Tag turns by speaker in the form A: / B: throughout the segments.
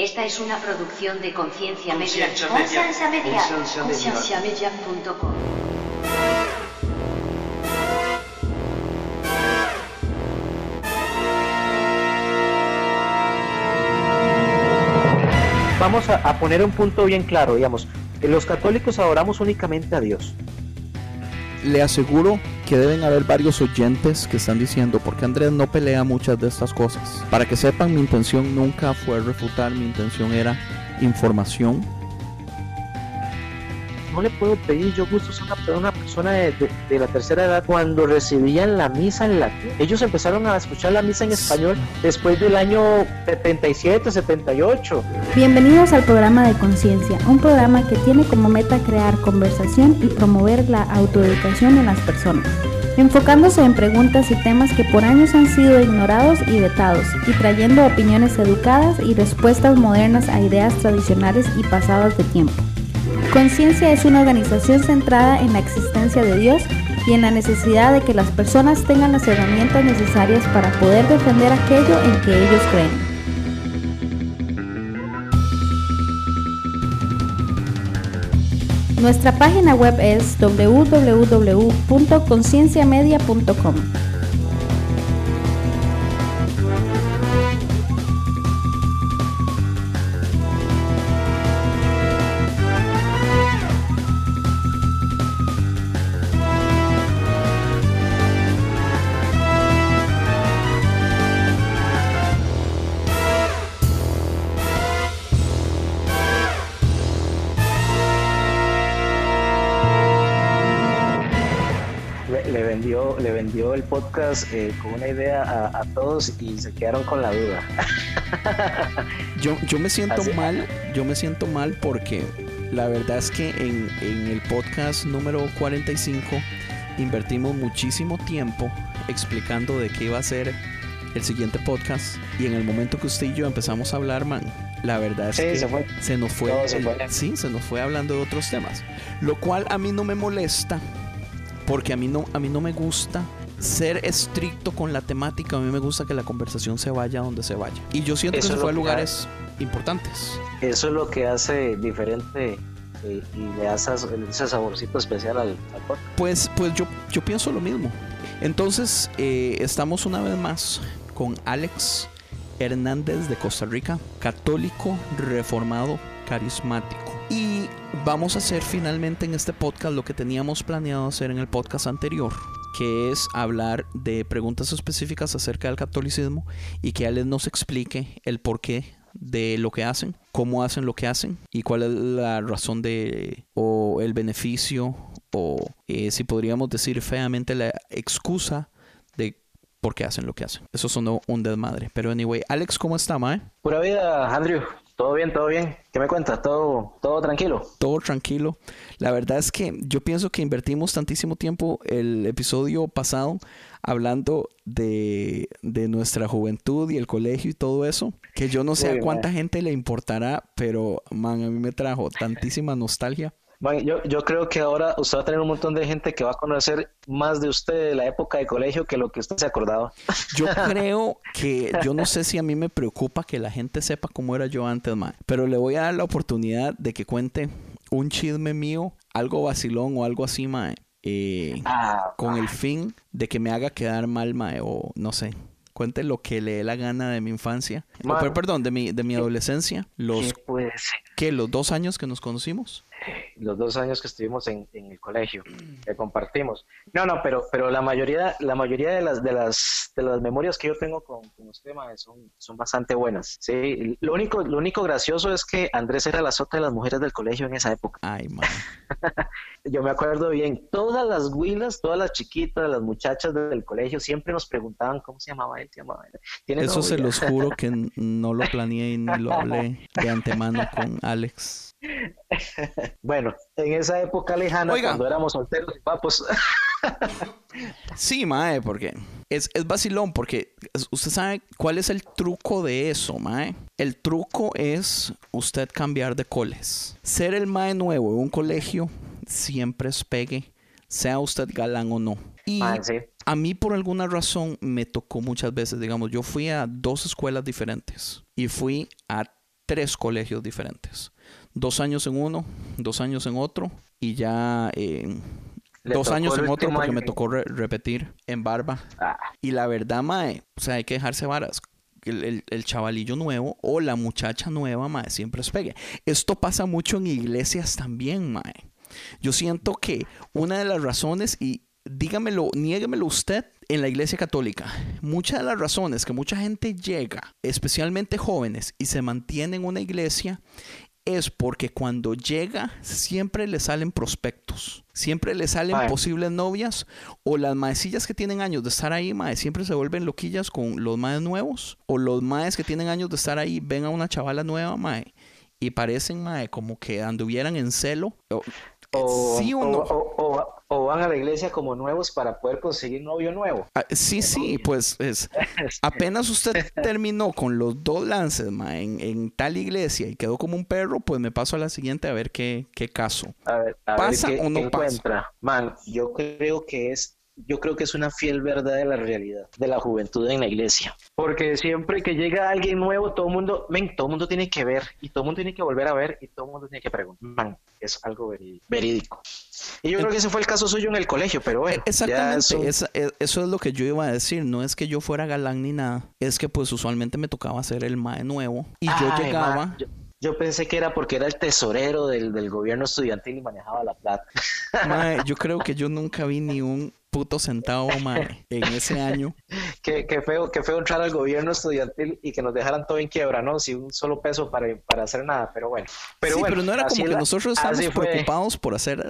A: Esta es una producción de Conciencia Media.
B: Conciencia Media.
A: Conciencia Media.
C: Vamos a, a poner un punto bien claro, digamos. Los católicos adoramos únicamente a Dios.
D: Le aseguro que deben haber varios oyentes que están diciendo porque Andrés no pelea muchas de estas cosas. Para que sepan, mi intención nunca fue refutar, mi intención era información.
C: No le puedo pedir yo gusto a una, persona de, de- de la tercera edad cuando recibían la misa en latín. Ellos empezaron a escuchar la misa en español después del año 77, 78.
E: Bienvenidos al programa de Conciencia, un programa que tiene como meta crear conversación y promover la autoeducación en las personas, enfocándose en preguntas y temas que por años han sido ignorados y vetados, y trayendo opiniones educadas y respuestas modernas a ideas tradicionales y pasadas de tiempo. Conciencia es una organización centrada en la existencia de Dios y en la necesidad de que las personas tengan las herramientas necesarias para poder defender aquello en que ellos creen. Nuestra página web es www.concienciamedia.com.
C: podcast eh, con una idea a, a todos y se quedaron con la duda.
D: Yo, yo me siento
C: Así-
D: mal, yo me siento mal porque la verdad es que en, en el podcast número 45 invertimos muchísimo tiempo explicando de qué iba a ser el siguiente podcast y en el momento que usted y yo empezamos a hablar, man, la verdad es
C: Sí,
D: que
C: se fue.
D: se nos fue,
C: Todo se
D: el-
C: fue.
D: sí, se nos fue hablando de otros temas, lo cual a mí no me molesta porque a mí no a mí no me gusta ser estricto con la temática, a mí me gusta que la conversación se vaya donde se vaya. Y yo siento
C: Eso
D: que se fue a lugares importantes.
C: Eso es lo que hace diferente eh, y le esa- ese saborcito especial al, al podcast.
D: Pues, pues yo, yo pienso lo mismo. Entonces, eh, estamos una vez más con Alex Hernández de Costa Rica, católico, reformado, carismático. Y vamos a hacer finalmente en este podcast lo que teníamos planeado hacer en el podcast anterior, que es hablar de preguntas específicas acerca del catolicismo y que Alex nos explique el porqué de lo que hacen, cómo hacen lo que hacen y cuál es la razón de o el beneficio o eh, si podríamos decir feamente la excusa de por qué hacen lo que hacen. Eso sonó un desmadre. Pero anyway, Alex, ¿cómo está, mae?
C: Pura vida, Andrew. Todo bien, todo bien. ¿Qué me cuentas? ¿Todo, todo tranquilo?
D: Todo tranquilo. La verdad es que yo pienso que invertimos tantísimo tiempo el episodio pasado hablando de, de nuestra juventud y el colegio y todo eso, que yo no sé a cuánta gente le importará, pero man, a mí me trajo tantísima nostalgia.
C: Bueno, yo, yo creo que ahora usted va a tener un montón de gente que va a conocer más de usted de la época de colegio que lo que usted se acordaba.
D: Yo creo que, yo no sé si a mí me preocupa que la gente sepa cómo era yo antes, mae, pero le voy a dar la oportunidad de que cuente un chisme mío, algo vacilón o algo así, mae, eh,
C: Ah,
D: con el fin de que me haga quedar mal, mae, o no sé. Cuente lo que le dé la gana de mi infancia. O, perdón, de mi, de mi adolescencia. Los.
C: ¿qué?
D: Los dos años que nos conocimos.
C: Los dos años que estuvimos en, en el colegio, que compartimos. No, no, pero, pero la mayoría, la mayoría de las, de las, de las memorias que yo tengo con, con usted, mae, son, son bastante buenas. Sí, lo único, lo único gracioso es que Andrés era la sota de las mujeres del colegio en esa época.
D: Ay, mae.
C: Yo me acuerdo bien, todas las huilas, todas las chiquitas, las muchachas del colegio siempre nos preguntaban cómo se llamaba él, se llamaba él. ¿Tiene
D: Eso se los juro que no lo planeé y ni lo hablé de antemano con Alex.
C: Bueno, en esa época lejana,
D: Oiga.
C: cuando éramos solteros y papos,
D: Sí, mae, porque es, es vacilón, porque usted sabe cuál es el truco de eso, mae. El truco es usted cambiar de coles. Ser el mae nuevo en un colegio siempre es pegue, sea usted galán o no. Y
C: sí.
D: a mí por alguna razón me tocó muchas veces, digamos, yo fui a dos escuelas diferentes y fui a tres colegios diferentes. Dos años en uno, dos años en otro y ya eh, dos años en otro porque me tocó re- repetir en barba.
C: Ah,
D: Y la verdad, mae, o sea, hay que dejarse varas. El, el- el chavalillo nuevo o la muchacha nueva, mae, siempre es pegue. Esto pasa mucho en iglesias también, mae. Yo siento que una de las razones, y dígamelo, niéguemelo usted, en la iglesia católica, muchas de las razones que mucha gente llega, especialmente jóvenes, y se mantiene en una iglesia, es porque cuando llega siempre le salen prospectos, siempre le salen posibles novias o las maecillas que tienen años de estar ahí, mae, siempre se vuelven loquillas con los maes nuevos o los maes que tienen años de estar ahí ven a una chavala nueva, mae, y parecen, mae, como que anduvieran en celo. O-
C: o,
D: sí o no.
C: o- o- o van a la iglesia como nuevos para poder conseguir novio nuevo.
D: Ah, sí, sí, pues es apenas usted terminó con los dos lances en, en tal iglesia y quedó como un perro, pues me paso a la siguiente a ver qué, qué caso.
C: A ver, a
D: ¿Pasa
C: ver qué,
D: o no
C: qué
D: pasa?
C: encuentra. Man, yo creo que es, yo creo que es una fiel verdad de la realidad de la juventud en la iglesia. Porque siempre que llega alguien nuevo, todo el mundo, men, todo el mundo tiene que ver y todo el mundo tiene que volver a ver y todo el mundo tiene que preguntar. Es algo verídico. Y yo creo que ese fue el caso suyo en el colegio, pero bueno,
D: Exactamente,
C: eso-
D: esa- e- eso es lo que yo iba a decir. No es que yo fuera galán ni nada, es que pues usualmente me tocaba ser el mae nuevo y yo llegaba.
C: man, yo, yo pensé que era porque era el tesorero del, del gobierno estudiantil y manejaba la plata.
D: yo creo que yo nunca vi ni un puto centavo mae en ese año.
C: Qué, qué feo, qué feo entrar al gobierno estudiantil y que nos dejaran todo en quiebra, ¿no? Sin un solo peso para, para hacer nada, pero bueno. Pero
D: sí,
C: bueno,
D: pero no era como que
C: la-
D: nosotros estábamos preocupados por hacer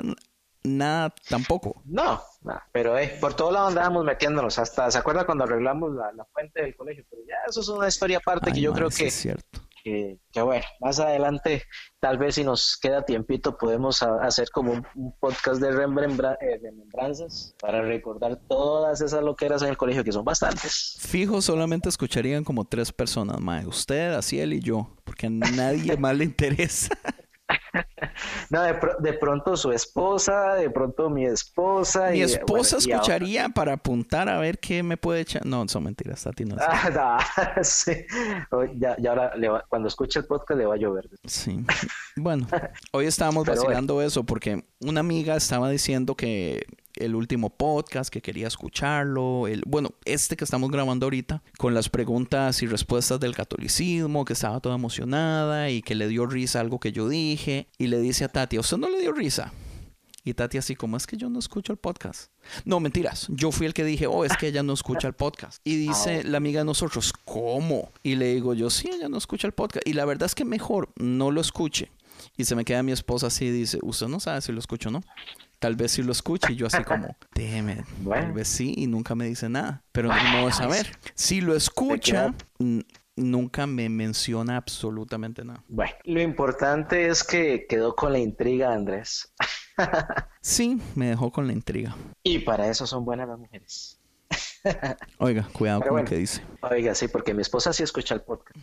D: nada tampoco.
C: No, no, pero eh, por todo lado andábamos metiéndonos, hasta, ¿se acuerda cuando arreglamos la, la fuente del colegio? Pero ya eso es una historia aparte que yo creo
D: sí
C: que,
D: es cierto.
C: Que, que, bueno, más adelante, tal vez si nos queda tiempito, podemos a- hacer como un, un podcast de remembra- eh, remembranzas para recordar todas esas loqueras en el colegio, que son bastantes.
D: Fijo, solamente escucharían como tres personas, mae. Usted, Asiel y yo, porque a nadie más le interesa.
C: No, de, pro- de pronto su esposa, de pronto mi esposa.
D: Mi
C: y,
D: esposa
C: bueno, y ahora-
D: escucharía para apuntar a ver qué me puede echar. No, son mentiras, Tati no.
C: Ah, no, sí. Ya, ya ahora le va- cuando escuche el podcast le va a llover.
D: Sí. Bueno, hoy estábamos
C: Pero
D: vacilando eso porque una amiga estaba diciendo que el último podcast, que quería escucharlo, el, bueno, este que estamos grabando ahorita, con las preguntas y respuestas del catolicismo, que estaba toda emocionada y que le dio risa algo que yo dije, y le dice a Tati, ¿a usted no le dio risa? Y Tati así como, es que yo no escucho el podcast. No, mentiras. Yo fui el que dije, oh, es que ella no escucha el podcast. Y dice la amiga de nosotros, ¿cómo? Y le digo yo, sí, ella no escucha el podcast. Y la verdad es que mejor no lo escuche. Y se me queda mi esposa así y dice, usted no sabe si lo escucho o no. Tal vez sí lo escuche. Y yo así como, déjeme, tal
C: Bueno.
D: vez sí. Y nunca me dice nada. Pero no modo de saber. Si lo escucha, nunca me menciona absolutamente nada.
C: Bueno, lo importante es que quedó con la intriga, Andrés.
D: Sí, me dejó con la intriga.
C: Y para eso son buenas las mujeres.
D: Oiga, cuidado
C: Pero
D: con
C: bueno.
D: lo que dice.
C: Oiga, sí, porque mi esposa sí escucha el podcast.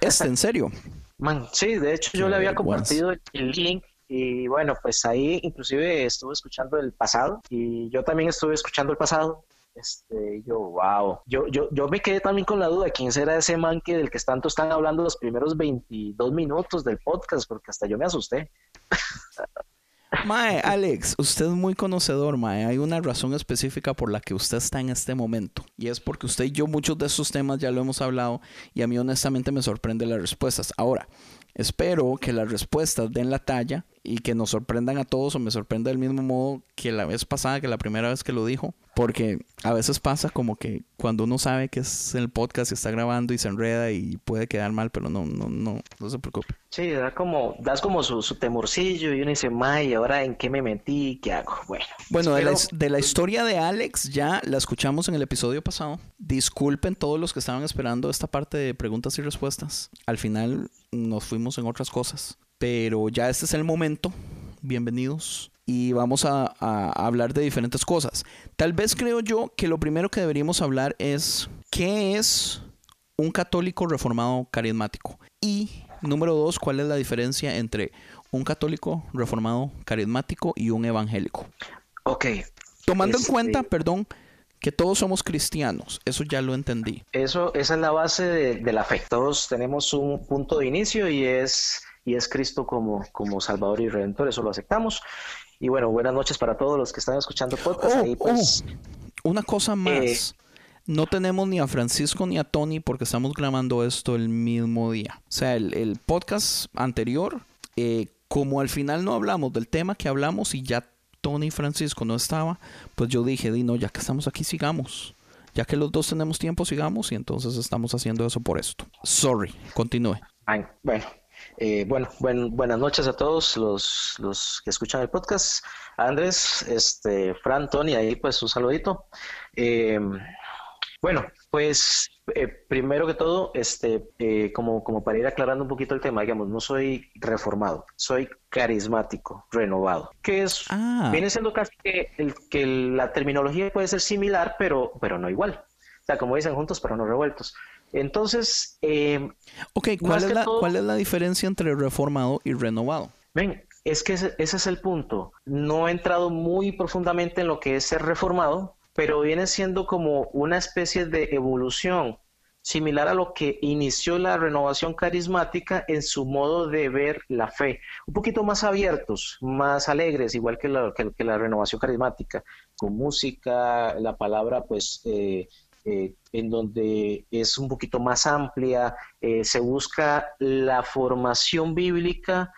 D: Este, en serio.
C: Man, sí, de hecho yo le había compartido el link y bueno, pues ahí inclusive estuve escuchando el pasado y yo también estuve escuchando el pasado. Este, yo, wow. Yo, yo, yo me quedé también con la duda, ¿quién será ese man que del que tanto están hablando los primeros 22 minutos del podcast? Porque hasta yo me asusté.
D: Mae, Alex, usted es muy conocedor, Mae. Hay una razón específica por la que usted está en este momento. Y es porque usted y yo muchos de esos temas ya lo hemos hablado y a mí honestamente me sorprenden las respuestas. Ahora, espero que las respuestas den la talla y que nos sorprendan a todos o me sorprenda del mismo modo que la vez pasada, que la primera vez que lo dijo. Porque a veces pasa como que cuando uno sabe que es el podcast y está grabando y se enreda y puede quedar mal, pero no, no, no, no se preocupe.
C: Sí, da como, das como su, su temorcillo y uno dice, may, ¿ahora en qué me metí? ¿Qué hago? Bueno,
D: Bueno, de la, de la historia de Alex ya la escuchamos en el episodio pasado. Disculpen todos los que estaban esperando esta parte de preguntas y respuestas. Al final nos fuimos en otras cosas. Pero ya este es el momento. Bienvenidos. Y vamos a, a hablar de diferentes cosas. Tal vez creo yo que lo primero que deberíamos hablar es qué es un católico reformado carismático. Y número dos, cuál es la diferencia entre un católico reformado carismático y un evangélico.
C: Ok,
D: Tomando
C: Este-
D: en cuenta, perdón, que todos somos cristianos, eso ya lo entendí.
C: Eso, esa es la base de, la fe. Todos tenemos un punto de inicio y es, y es Cristo como, como Salvador y Redentor, eso lo aceptamos. Y bueno, buenas noches para todos los que están escuchando podcast.
D: Oh, pues, oh, una cosa más. Eh, no tenemos ni a Francisco ni a Tony porque estamos grabando esto el mismo día. O sea, el, podcast anterior, eh, como al final no hablamos del tema que hablamos y ya Tony y Francisco no estaba, pues yo dije, Dino, ya que estamos aquí, sigamos. Ya que los dos tenemos tiempo, sigamos y entonces estamos haciendo eso por esto. Sorry, continúe.
C: bueno, eh, bueno, buenas noches a todos los, los, que escuchan el podcast. Andrés, este, Fran, Tony, ahí pues un saludito. Eh, bueno, pues eh, primero que todo, este, eh, como, como para ir aclarando un poquito el tema, digamos, no soy reformado, soy carismático, renovado, que es, ah. viene siendo casi que, el, que la terminología puede ser similar, pero, pero no igual. O sea, como dicen juntos, pero no revueltos. Entonces,
D: eh, ok, ¿cuál es, la, ¿cuál es la diferencia entre reformado y renovado?
C: Ven, es que ese, ese es el punto. No he entrado muy profundamente en lo que es ser reformado, pero viene siendo como una especie de evolución similar a lo que inició la renovación carismática en su modo de ver la fe, un poquito más abiertos, más alegres, igual que la, que, la renovación carismática, con música, la palabra pues eh, eh, en donde es un poquito más amplia, eh, se busca la formación bíblica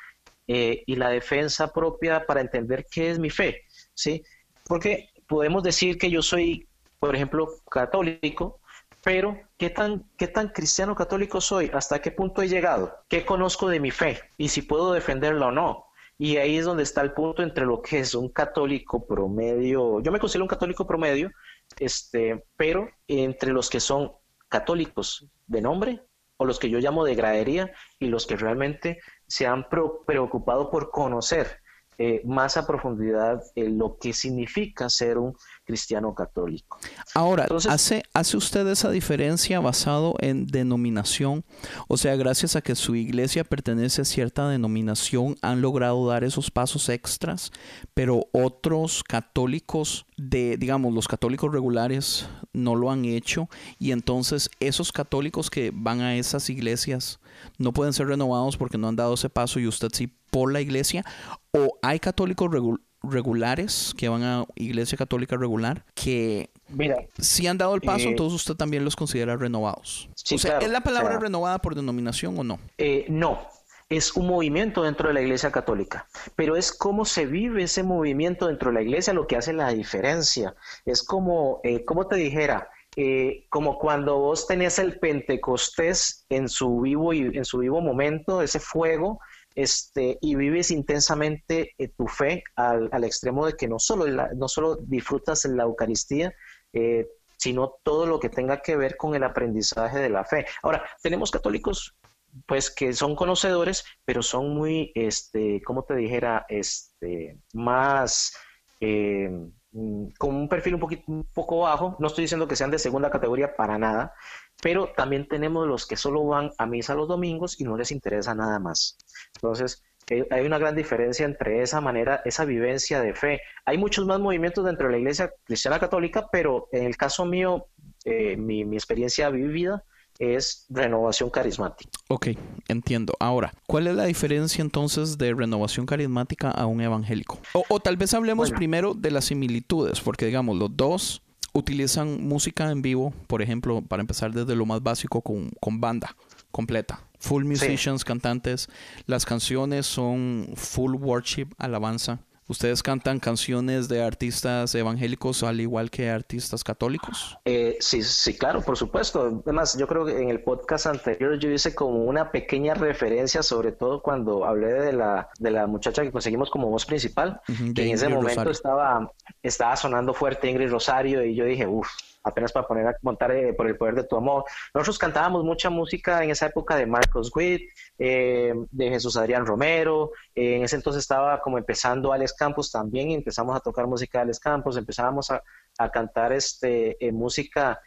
C: y la defensa propia para entender qué es mi fe, ¿sí? Porque podemos decir que yo soy, por ejemplo, católico, pero ¿qué tan, ¿qué tan cristiano católico soy? ¿Hasta qué punto he llegado? ¿Qué conozco de mi fe? Y si puedo defenderla o no. Y ahí es donde está el punto entre lo que es un católico promedio, yo me considero un católico promedio, este, pero entre los que son católicos de nombre o los que yo llamo de gradería y los que realmente se han preocupado por conocer eh, más a profundidad lo que significa ser un cristiano católico.
D: Ahora, ¿hace, ¿hace usted esa diferencia basado en denominación? O sea, gracias a que su iglesia pertenece a cierta denominación, han logrado dar esos pasos extras, pero otros católicos de, digamos, los católicos regulares no lo han hecho y entonces esos católicos que van a esas iglesias no pueden ser renovados porque no han dado ese paso y usted sí por la iglesia o hay católicos regulares que van a iglesia católica regular que Mira, si han dado el paso, eh, entonces usted también los considera renovados. o sea, ¿es la palabra renovada por denominación o no?
C: Eh, no, es un movimiento dentro de la Iglesia Católica, pero es cómo se vive ese movimiento dentro de la Iglesia lo que hace la diferencia. Es como, eh, como te dijera, eh, como cuando vos tenés el Pentecostés en su vivo y en su vivo momento, ese fuego, este, y vives intensamente eh, tu fe al, extremo de que no solo, no solo disfrutas la Eucaristía, eh, sino todo lo que tenga que ver con el aprendizaje de la fe. Ahora, tenemos católicos pues que son conocedores, pero son muy, este, como te dijera, este, más Mm, con un perfil un, poquito, un poco bajo. No estoy diciendo que sean de segunda categoría para nada, pero también tenemos los que solo van a misa los domingos y no les interesa nada más. Entonces, eh, hay una gran diferencia entre esa manera, esa vivencia de fe. Hay muchos más movimientos dentro de la Iglesia Cristiana Católica, pero en el caso mío, eh, mi, mi experiencia vivida, es renovación carismática.
D: Ok, entiendo. Ahora, ¿cuál es la diferencia entonces de renovación carismática a un evangélico? O, tal vez hablemos primero de las similitudes, porque digamos, los dos utilizan música en vivo, por ejemplo, para empezar desde lo más básico con, con banda completa. Full musicians, cantantes. Las canciones son full worship, alabanza. ¿Ustedes cantan canciones de artistas evangélicos al igual que artistas católicos?
C: Eh, sí, sí, claro, por supuesto. Además, yo creo que en el podcast anterior yo hice como una pequeña referencia, sobre todo cuando hablé de la, de la muchacha que conseguimos como voz principal, que en ese momento estaba, estaba sonando fuerte Ingrid Rosario y yo dije, uff, apenas para poner a montar eh, por el poder de tu amor. Nosotros cantábamos mucha música en esa época de Marcos Witt, eh, de Jesús Adrián Romero, en ese entonces estaba como empezando Alex Campos también, empezamos a tocar música de Alex Campos, empezábamos a, cantar este, eh, música,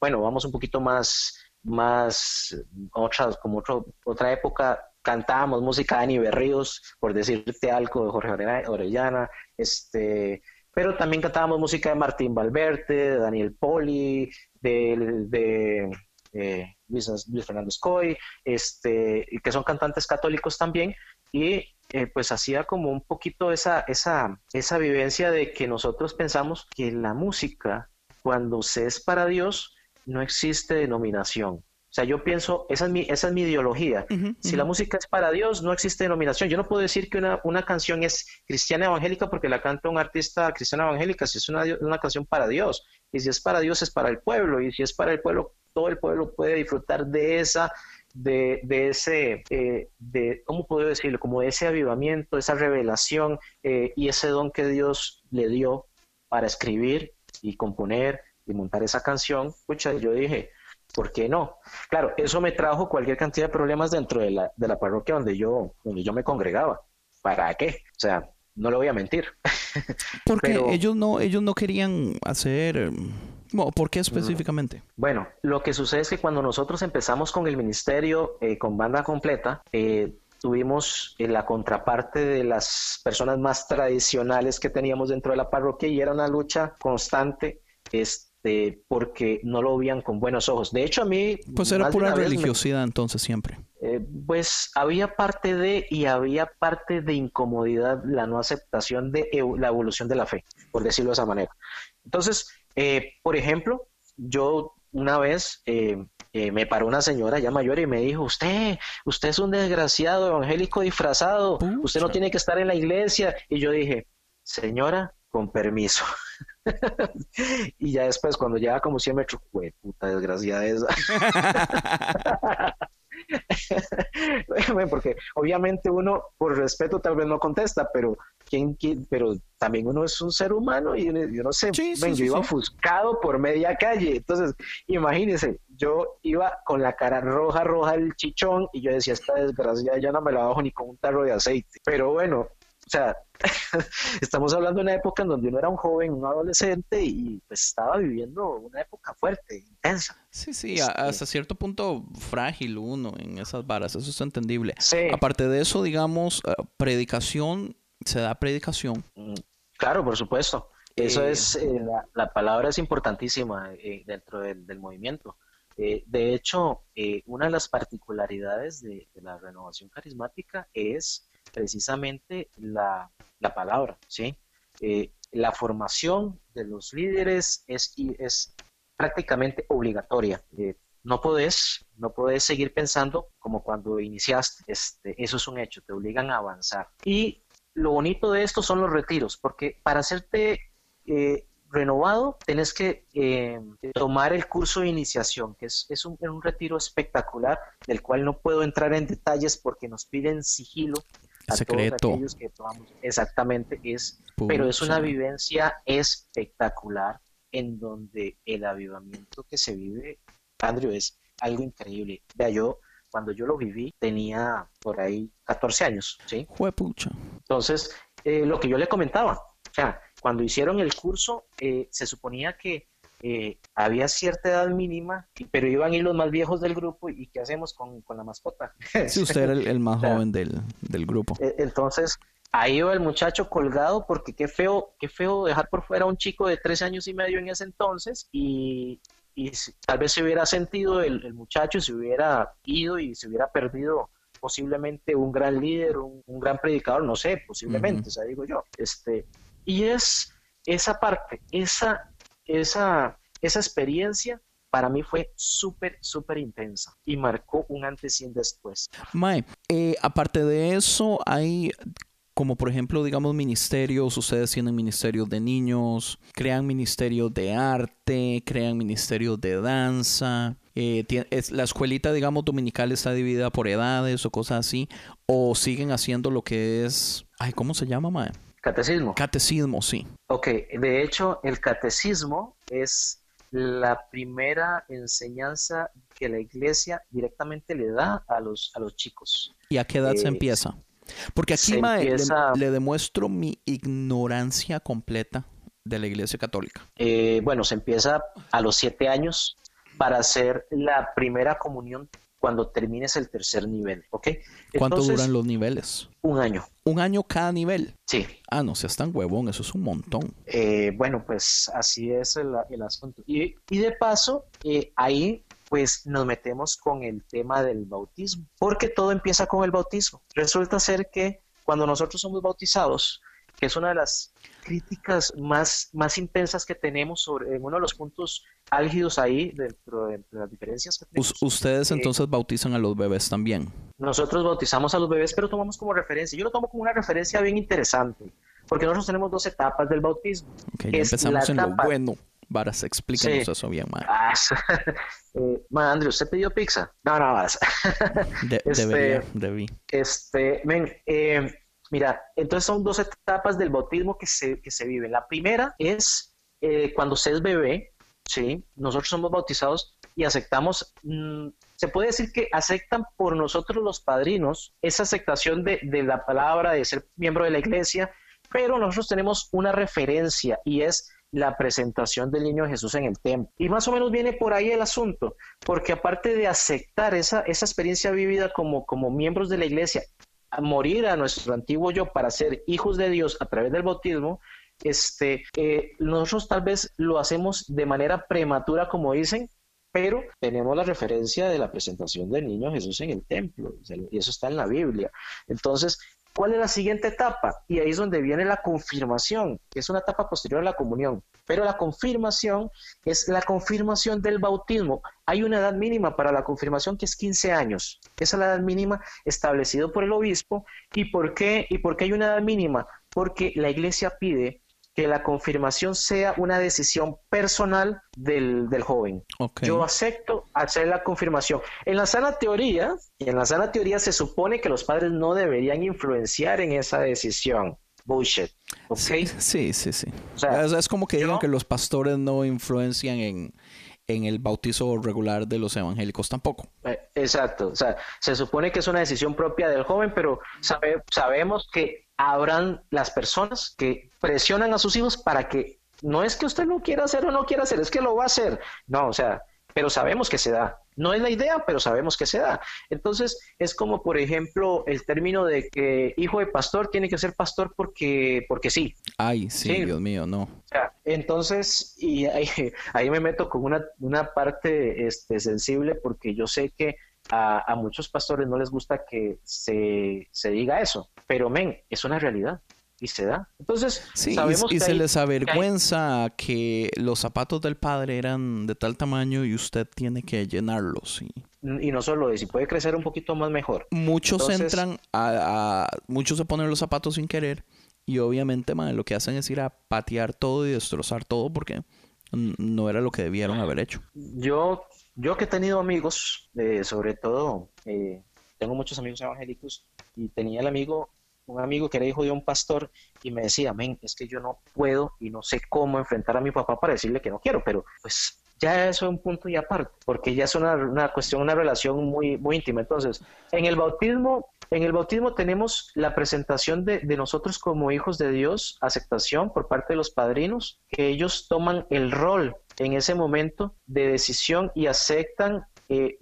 C: bueno, vamos un poquito más, más, otras, como otra época, cantábamos música de Ani Berríos, por decirte algo, de Jorge Orellana, este pero también cantábamos música de Martín Valverde, de Daniel Poli, de, eh, Luis, Fernando Scoy, este, que son cantantes católicos también, y eh, pues hacía como un poquito esa, esa, esa vivencia de que nosotros pensamos que la música, cuando se es para Dios, no existe denominación. O sea, yo pienso, esa es mi, esa es mi ideología. Si la música es para Dios, no existe denominación. Yo no puedo decir que una, una canción es cristiana evangélica porque la canta un artista cristiano evangélica, si es una, una canción para Dios. Y si es para Dios, es para el pueblo. Y si es para el pueblo, todo el pueblo puede disfrutar de esa de, de ese, eh, de, ¿cómo puedo decirlo? Como de ese avivamiento, esa revelación eh, y ese don que Dios le dio para escribir y componer y montar esa canción. Pucha, yo dije, ¿por qué no? Claro, eso me trajo cualquier cantidad de problemas dentro de la, de la parroquia donde yo, donde yo me congregaba. ¿Para qué? O sea, no le voy a mentir.
D: Porque ellos no, ellos no querían hacer ¿Por qué específicamente?
C: Bueno, lo que sucede es que cuando nosotros empezamos con el ministerio eh, con banda completa, eh, tuvimos eh, la contraparte de las personas más tradicionales que teníamos dentro de la parroquia y era una lucha constante. Este, porque no lo veían con buenos ojos. De hecho, a mí...
D: Pues era pura religiosidad entonces siempre.
C: pues había parte de y había parte de incomodidad la no aceptación de la evolución de la fe, por decirlo de esa manera. Entonces, eh, por ejemplo, yo una vez eh, eh, me paró una señora ya mayor y me dijo, usted, usted es un desgraciado evangélico disfrazado, usted no tiene que estar en la iglesia. Y yo dije, señora, con permiso. y ya después, cuando llega como 100 metros, puta desgraciada esa. porque obviamente uno por respeto tal vez no contesta, pero ¿quién, pero también uno es un ser humano y yo no sé, yo iba ofuscado por media calle, entonces imagínense, yo iba con la cara roja, roja el chichón y yo decía, esta desgracia ya no me la bajo ni con un tarro de aceite, pero bueno, o sea, estamos hablando de una época en donde uno era un joven, un adolescente y pues estaba viviendo una época fuerte, intensa.
D: Sí, sí, este hasta cierto punto frágil uno en esas varas, eso es entendible. Aparte de eso, digamos, eh, predicación, se da predicación. Mm,
C: claro, por supuesto. Eso eh, es, eh, la, palabra es importantísima dentro del, movimiento. de hecho, una de las particularidades de la renovación carismática es precisamente la, palabra, ¿sí? Eh, la formación de los líderes es, es prácticamente obligatoria. Eh, no podés, no podés seguir pensando como cuando iniciaste. Este, eso es un hecho, te obligan a avanzar. Y lo bonito de esto son los retiros, porque para hacerte eh, renovado tenés que tomar el curso de iniciación, que es, es un, un, retiro espectacular, del cual no puedo entrar en detalles porque nos piden sigilo
D: secreto.
C: Exactamente, es, pero es una vivencia espectacular en donde el avivamiento que se vive, Andrew, es algo increíble. Vea, yo, cuando yo lo viví, tenía por ahí 14 años, ¿sí?
D: pucha.
C: Entonces, eh, lo que yo le comentaba, o sea, cuando hicieron el curso, eh, se suponía que eh, había cierta edad mínima, pero iban a ir los más viejos del grupo y ¿qué hacemos con, la mascota?
D: Sí, usted era el, más joven del, grupo.
C: E, entonces, ahí iba el muchacho colgado porque qué feo, qué feo dejar por fuera a un chico de tres años y medio en ese entonces y, tal vez se hubiera sentido el, muchacho, se hubiera ido y se hubiera perdido posiblemente un gran líder, un, gran predicador, no sé, posiblemente, o sea, digo yo. Este, y es esa parte, esa esa, esa experiencia para mí fue súper, súper intensa y marcó un antes y un después.
D: Mae, eh, aparte de eso, hay como por ejemplo, digamos, ministerios, ustedes tienen ministerios de niños, crean ministerios de arte, crean ministerios de danza. Eh, es, la escuelita, digamos, dominical está dividida por edades o cosas así, o siguen haciendo lo que es, ay, ¿cómo se llama, Mae?
C: Catecismo.
D: Catecismo, sí.
C: Ok, de hecho, el catecismo es la primera enseñanza que la iglesia directamente le da a los, a los chicos.
D: ¿Y a qué edad se eh, empieza? Porque aquí le, demuestro mi ignorancia completa de la iglesia católica.
C: Eh, bueno, se empieza a los siete años para hacer la primera comunión cuando termines el tercer nivel, ¿ok?
D: ¿Cuánto
C: Entonces,
D: duran los niveles?
C: Un año,
D: Un año cada nivel.
C: sí.
D: Ah, no seas tan huevón, eso es un montón.
C: Eh, bueno, pues así es el, el asunto. Y, y de paso, eh, ahí pues nos metemos con el tema del bautismo, porque todo empieza con el bautismo. Resulta ser que cuando nosotros somos bautizados, que es una de las críticas más, más intensas que tenemos sobre en uno de los puntos álgidos ahí dentro de, de las diferencias que tenemos.
D: Us- ustedes
C: Eh,
D: entonces bautizan a los bebés también.
C: Nosotros bautizamos a los bebés, pero tomamos como referencia. Yo lo tomo como una referencia bien interesante, porque nosotros tenemos dos etapas del bautismo.
D: Ya empezamos en lo
C: etapa-
D: bueno. Varas, explícanos
C: Sí.
D: eso bien, ma.
C: Ah, eh, ma, Andrew, ¿usted pidió pizza? No, no, vas.
D: De-
C: este-
D: Debería, debí.
C: Este, ven, eh, mira, entonces son dos etapas del bautismo que se, que se viven. La primera es eh, cuando se es bebé, ¿sí? Nosotros somos bautizados y aceptamos, mm, se puede decir que aceptan por nosotros los padrinos esa aceptación de, de la palabra, de ser miembro de la iglesia, pero nosotros tenemos una referencia y es la presentación del niño Jesús en el templo. Y más o menos viene por ahí el asunto, porque aparte de aceptar esa, esa experiencia vivida como, como miembros de la iglesia, a morir a nuestro antiguo yo para ser hijos de Dios a través del bautismo, este, eh, nosotros tal vez lo hacemos de manera prematura, como dicen, pero tenemos la referencia de la presentación del niño Jesús en el templo, y eso está en la Biblia. Entonces, ¿cuál es la siguiente etapa? Y ahí es donde viene la confirmación, que es una etapa posterior a la comunión. Pero la confirmación es la confirmación del bautismo. Hay una edad mínima para la confirmación que es 15 años. Esa es la edad mínima establecida por el obispo. ¿Y por qué? ¿Y por qué hay una edad mínima? Porque la iglesia pide que la confirmación sea una decisión personal del, del joven.
D: Ok.
C: Yo acepto hacer la confirmación. En la sana teoría, en la sana teoría se supone que los padres no deberían influenciar en esa decisión. Bullshit. ¿Ok?
D: Sí, sí, sí. sí.
C: O sea,
D: es, es como que digan
C: yo-
D: que los pastores no influencian en, en el bautizo regular de los evangélicos tampoco.
C: Eh, Exacto, o sea, se supone que es una decisión propia del joven, pero sabe- sabemos que habrán las personas que presionan a sus hijos para que no es que usted lo quiera hacer o no quiera hacer, es que lo va a hacer. No, o sea, pero sabemos que se da. No es la idea, pero sabemos que se da. Entonces, es como, por ejemplo, el término de que hijo de pastor tiene que ser pastor porque, porque sí.
D: Ay, sí,
C: Sí.
D: Dios mío, no.
C: O sea, entonces, y ahí, ahí me meto con una, una parte este, sensible porque yo sé que a, a muchos pastores no les gusta que se, se diga eso, pero men, es una realidad y se da. Entonces,
D: Sí, y,
C: sabemos
D: y
C: que
D: se
C: hay-
D: les avergüenza que los zapatos del padre eran de tal tamaño y usted tiene que llenarlos. Y
C: y no solo eso, si puede crecer un poquito más mejor.
D: muchos
C: Entonces-
D: entran a, a- Muchos se ponen los zapatos sin querer y obviamente lo que hacen es ir a patear todo y destrozar todo porque no era lo que debieron haber hecho.
C: Yo, yo que he tenido amigos, eh, sobre todo, eh, tengo muchos amigos evangélicos y tenía el amigo, un amigo que era hijo de un pastor y me decía, men, es que yo no puedo y no sé cómo enfrentar a mi papá para decirle que no quiero, pero pues ya eso es un punto y aparte, porque ya es una, una cuestión, una relación muy, muy íntima. Entonces, en el bautismo, en el bautismo tenemos la presentación de, de nosotros como hijos de Dios, aceptación por parte de los padrinos, que ellos toman el rol en ese momento de decisión y aceptan, eh,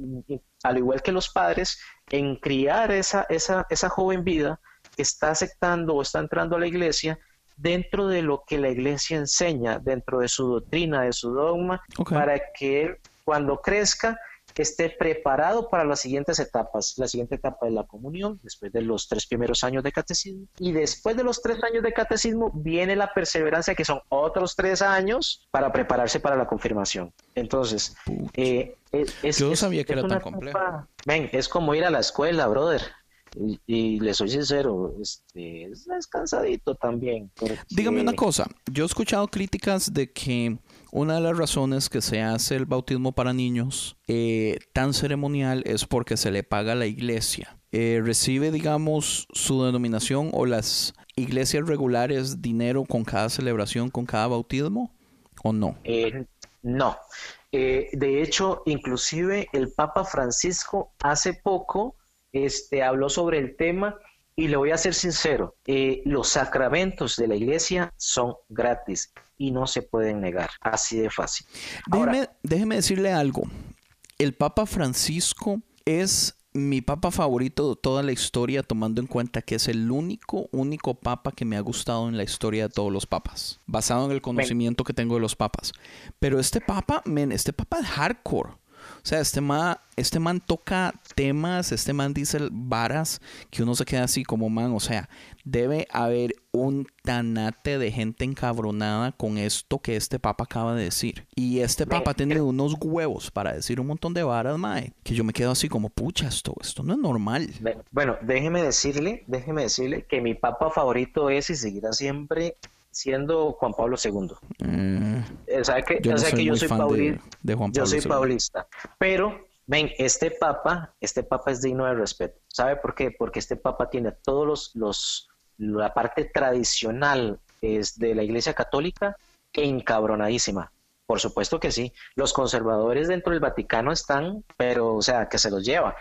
C: al igual que los padres, en criar esa, esa, esa joven vida que está aceptando o está entrando a la iglesia dentro de lo que la iglesia enseña, dentro de su doctrina, de su dogma, para que él cuando crezca esté preparado para las siguientes etapas. La siguiente etapa es la comunión, después de los tres primeros años de catecismo. Y después de los tres años de catecismo viene la perseverancia, que son otros tres años para prepararse para la confirmación. Entonces, eh, es,
D: Yo no
C: es-
D: sabía que
C: es
D: era tan
C: una
D: complejo.
C: etapa- Ven, es como ir a la escuela, brother. Y, y le soy sincero, este, es, es cansadito también. porque-
D: Dígame una cosa, yo he escuchado críticas de que una de las razones que se hace el bautismo para niños eh, tan ceremonial es porque se le paga a la iglesia. Eh, ¿Recibe, digamos, su denominación o las iglesias regulares dinero con cada celebración, con cada bautismo o no?
C: Eh, no. De hecho, inclusive el Papa Francisco hace poco este, habló sobre el tema y le voy a ser sincero, eh, los sacramentos de la iglesia son gratis y no se pueden negar, así de fácil. Ahora,
D: Déjeme, déjeme decirle algo. El Papa Francisco es mi papa favorito de toda la historia, tomando en cuenta que es el único, único papa que me ha gustado en la historia de todos los papas, basado en el conocimiento que tengo de los papas. Pero este papa, men, este papa es hardcore. O sea, este man, este man toca temas, este man dice varas que uno se queda así como man. O sea, debe haber un tanate de gente encabronada con esto que este papa acaba de decir. Y este papa tiene unos huevos para decir un montón de varas, mae, que yo me quedo así como, pucha, esto, esto no es normal.
C: Bueno, déjeme decirle, déjeme decirle que mi papa favorito es y seguirá siempre siendo Juan Pablo II. Mm, ¿Sabe que, yo, que yo soy paulista? yo soy paulista. Pero, ven, este papa, este papa es digno de respeto. ¿Sabe por qué? Porque este papa tiene todos los, los la parte tradicional es de la Iglesia Católica encabronadísima. Por supuesto que sí. Los conservadores dentro del Vaticano están, pero, o sea, que se los lleva.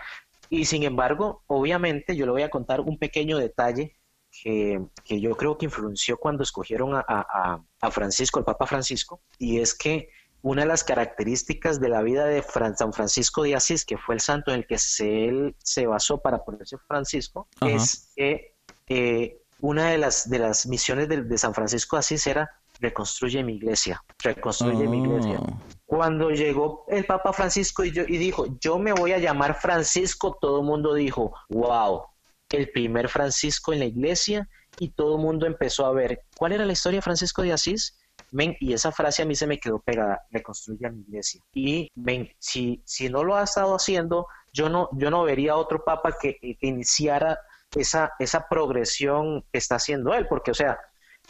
C: Y sin embargo, obviamente, yo le voy a contar un pequeño detalle que, yo creo que influenció cuando escogieron a, Francisco, el Papa Francisco, y es que una de las características de la vida de San Francisco de Asís, que fue el santo en el que se, él se basó para ponerse Francisco, es que eh, una de las, de las misiones de, San Francisco de Asís era reconstruye mi iglesia, reconstruye mi iglesia. Oh. Cuando llegó el Papa Francisco y, y dijo, yo me voy a llamar Francisco, todo el mundo dijo, wow, el primer Francisco en la iglesia y todo el mundo empezó a ver cuál era la historia de Francisco de Asís. Y esa frase a mí se me quedó pegada, reconstruye mi iglesia. Y si, si no lo ha estado haciendo, yo no, yo no vería otro papa que, iniciara esa, esa progresión que está haciendo él, porque, o sea,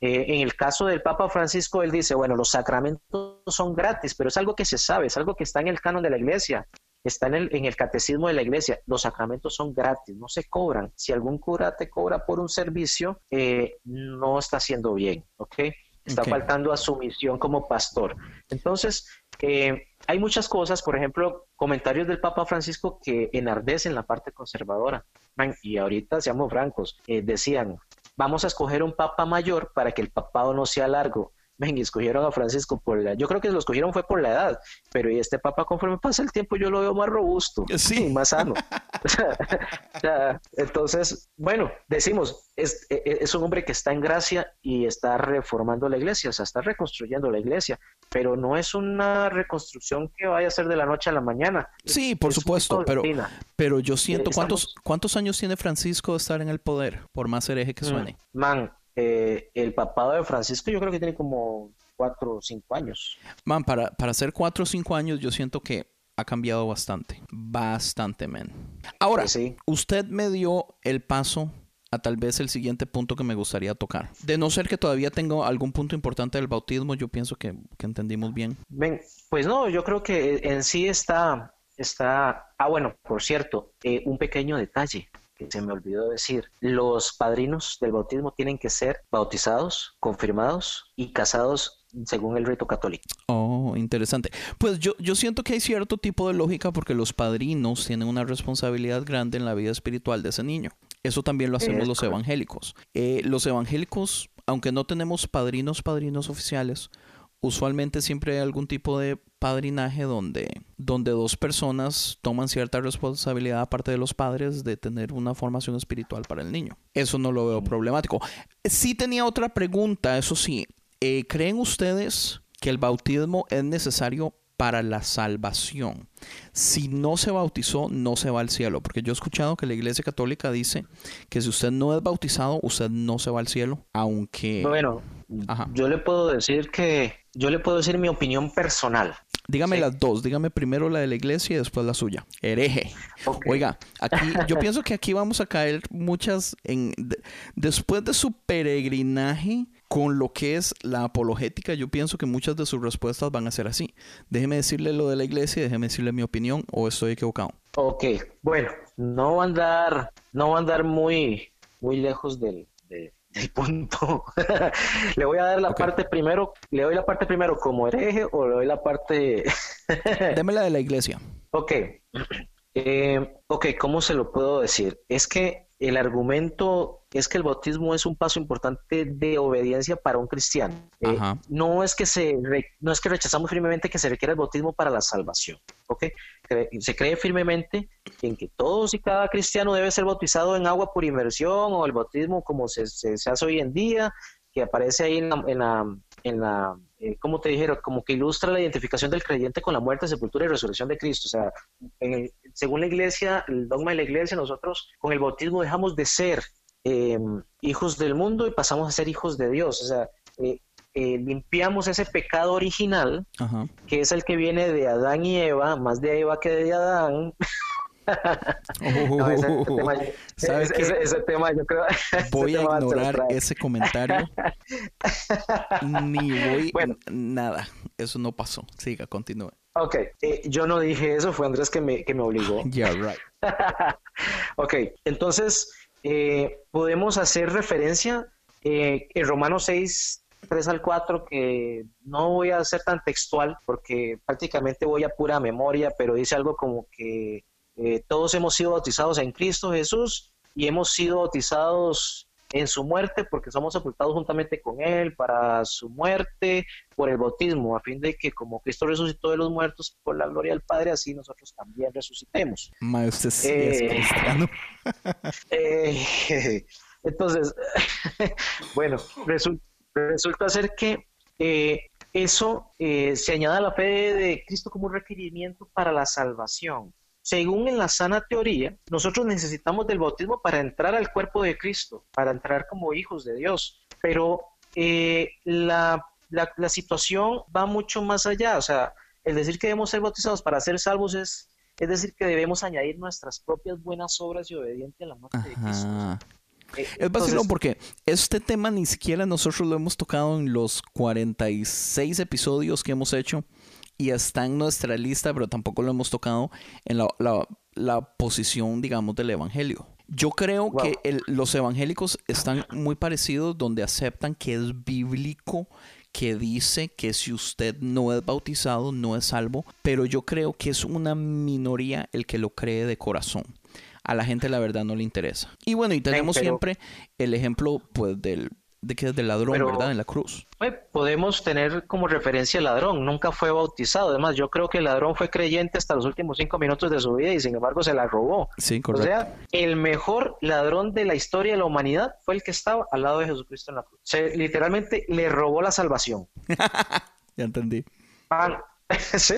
C: eh, en el caso del Papa Francisco, él dice, bueno, los sacramentos son gratis, pero es algo que se sabe, es algo que está en el canon de la iglesia está en el, en el catecismo de la iglesia. Los sacramentos son gratis, no se cobran. Si algún cura te cobra por un servicio, eh, no está haciendo bien, ¿ok? Está faltando a su misión como pastor. Entonces, eh, hay muchas cosas, por ejemplo, comentarios del Papa Francisco que enardecen la parte conservadora. y ahorita, seamos francos, eh, decían, vamos a escoger un papa mayor para que el papado no sea largo ven, escogieron a Francisco por la, yo creo que lo escogieron fue por la edad, pero y este papa conforme pasa el tiempo yo lo veo más robusto, sí. más sano. entonces, bueno, decimos, es, e, e, es, un hombre que está en gracia y está reformando la iglesia, o sea, está reconstruyendo la iglesia, pero no es una reconstrucción que vaya a ser de la noche a la mañana.
D: Sí, por supuesto, pero, pero yo siento, ¿cuántos, ¿cuántos años tiene Francisco de estar en el poder, por más hereje que mm, suene?
C: Man, eh, el papado de Francisco yo creo que tiene como cuatro o cinco años.
D: Man, para, para hacer cuatro o cinco años yo siento que ha cambiado bastante. Bastante, men. Ahora, usted me dio el paso a tal vez el siguiente punto que me gustaría tocar. De no ser que todavía tengo algún punto importante del bautismo, yo pienso que, entendimos bien.
C: Ven, pues no, yo creo que en sí está, está... Ah, bueno, por cierto, eh, un pequeño detalle que se me olvidó decir, los padrinos del bautismo tienen que ser bautizados, confirmados y casados según el rito católico.
D: Oh, interesante. Pues yo, yo siento que hay cierto tipo de lógica porque los padrinos tienen una responsabilidad grande en la vida espiritual de ese niño. Eso también lo hacemos los evangélicos. Eh, los evangélicos, aunque no tenemos padrinos, padrinos oficiales, usualmente siempre hay algún tipo de padrinaje donde, donde dos personas toman cierta responsabilidad aparte de los padres de tener una formación espiritual para el niño. Eso no lo veo problemático. Sí tenía otra pregunta, eso sí. Eh, ¿Creen ustedes que el bautismo es necesario para la salvación. Si no se bautizó, no se va al cielo, porque yo he escuchado que la Iglesia Católica dice que si usted no es bautizado, usted no se va al cielo, aunque...
C: Bueno, yo le puedo decir que, yo le puedo decir mi opinión personal.
D: Dígame las dos, dígame primero la de la iglesia y después la suya. Hereje. Oiga, aquí yo pienso que aquí vamos a caer muchas en después de su peregrinaje con lo que es la apologética, yo pienso que muchas de sus respuestas van a ser así. Déjeme decirle lo de la iglesia, déjeme decirle mi opinión o estoy equivocado.
C: Ok, bueno, no va a andar, no va a andar muy, muy lejos del, el punto. le voy a dar la parte primero, le doy la parte primero como hereje o le doy la parte...
D: Deme la de la iglesia.
C: Ok. Eh, ok, ¿cómo se lo puedo decir? Es que el argumento es que el bautismo es un paso importante de obediencia para un cristiano. Eh, no es que se no es que rechazamos firmemente que se requiera el bautismo para la salvación, ¿ok? Se cree firmemente en que todos y cada cristiano debe ser bautizado en agua por inmersión o el bautismo como se, se, hace hoy en día, que aparece ahí en la, en la, en la eh, como te dijeron, como que ilustra la identificación del creyente con la muerte, sepultura y resurrección de Cristo. O sea, según la iglesia, el dogma de la iglesia, nosotros con el bautismo dejamos de ser em, hijos del mundo y pasamos a ser hijos de Dios. O sea, eh, eh, limpiamos ese pecado original, que es el que viene de Adán y Eva, más de Eva que de Adán.
D: ese, tema, yo creo. Voy a ignorar ese comentario. Ni voy. Bueno, nada. Eso no pasó. Siga, continúe.
C: Ok, eh, yo no dije eso, fue Andrés que me, que me obligó.
D: Yeah, right.
C: ok, entonces eh, podemos hacer referencia eh, en Romanos 6, 3 al 4, que no voy a ser tan textual porque prácticamente voy a pura memoria, pero dice algo como que eh, todos hemos sido bautizados en Cristo Jesús y hemos sido bautizados en su muerte porque somos sepultados juntamente con Él para su muerte por el bautismo, a fin de que como Cristo resucitó de los muertos por la gloria del Padre, así nosotros también resucitemos.
D: Eh,
C: eh, entonces, bueno, resulta ser que eso se añade a la fe de Cristo como un requerimiento para la salvación según en la sana teoría, nosotros necesitamos del bautismo para entrar al cuerpo de Cristo, para entrar como hijos de Dios. Pero eh, la, situación va mucho más allá. O sea, el decir que debemos ser bautizados para ser salvos es, es decir que debemos añadir nuestras propias buenas obras y obediente a la muerte de Cristo.
D: Eh, es vacilón porque este tema ni siquiera nosotros lo hemos tocado en los 46 episodios que hemos hecho y está en nuestra lista, pero tampoco lo hemos tocado en la, posición, digamos, del Evangelio. Yo creo que los evangélicos están muy parecidos donde aceptan que es bíblico que dice que si usted no es bautizado no es salvo, pero yo creo que es una minoría el que lo cree de corazón. A la gente la verdad no le interesa. Y bueno, y tenemos siempre el ejemplo pues del de que es del ladrón, ¿verdad? En la cruz.
C: Podemos tener como referencia al ladrón, nunca fue bautizado. Además, yo creo que el ladrón fue creyente hasta los últimos cinco minutos de su vida y sin embargo se la robó.
D: Sí, correcto.
C: O sea, el mejor ladrón de la historia de la humanidad fue el que estaba al lado de Jesucristo en la cruz. Se, literalmente le robó la salvación.
D: ya entendí.
C: sí,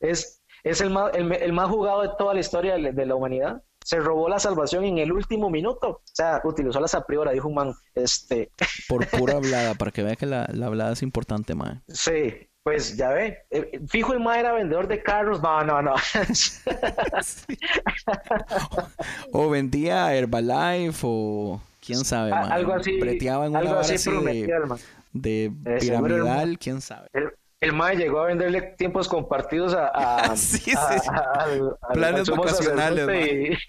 C: es, es el, más, el, más jugado de toda la historia de la humanidad se robó la salvación en el último minuto. O sea, utilizó la sapriora, dijo un man. Este...
D: Por pura hablada, para que vea que la, la hablada es importante, mae.
C: Sí, pues ya ve. Eh, fijo el mae era vendedor de carros. No, no, no.
D: o vendía Herbalife o quién sabe,
C: mae. Algo así.
D: Breteaba en una
C: así
D: de, de piramidal, quién sabe.
C: El MAE llegó a venderle tiempos compartidos a, a,
D: sí, sí. planes vacacionales.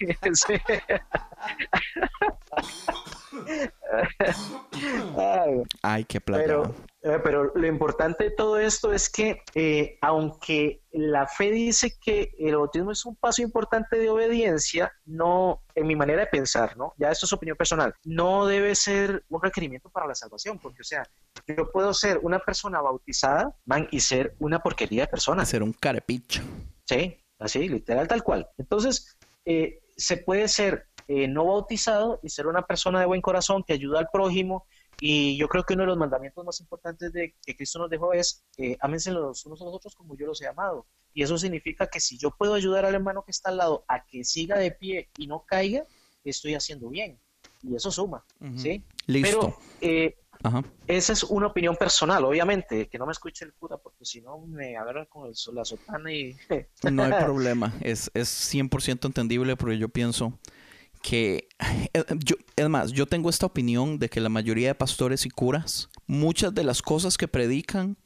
D: Ay, qué plata.
C: Pero, eh, pero lo importante de todo esto es que, eh, aunque la fe dice que el bautismo es un paso importante de obediencia, no, en mi manera de pensar, ¿no? Ya esto es opinión personal, no debe ser un requerimiento para la salvación, porque, o sea, yo puedo ser una persona bautizada, man, y ser una porquería de persona.
D: Ser un carepicho.
C: Sí, así, literal, tal cual. Entonces, eh, se puede ser no bautizado y ser una persona de buen corazón que ayuda al prójimo, y yo creo que uno de los mandamientos más importantes de, que Cristo nos dejó es, eh, ámense los unos a los otros como yo los he amado. Y eso significa que si yo puedo ayudar al hermano que está al lado a que siga de pie y no caiga, estoy haciendo bien. Y eso suma, ¿sí?
D: Listo.
C: Pero eh, esa es una opinión personal, obviamente, que no me escuche el cura porque si no me agarran con el, la sotana y...
D: no hay problema, es, es 100% entendible porque yo pienso que, eh, yo, es más, yo tengo esta opinión de que la mayoría de pastores y curas, muchas de las cosas que predican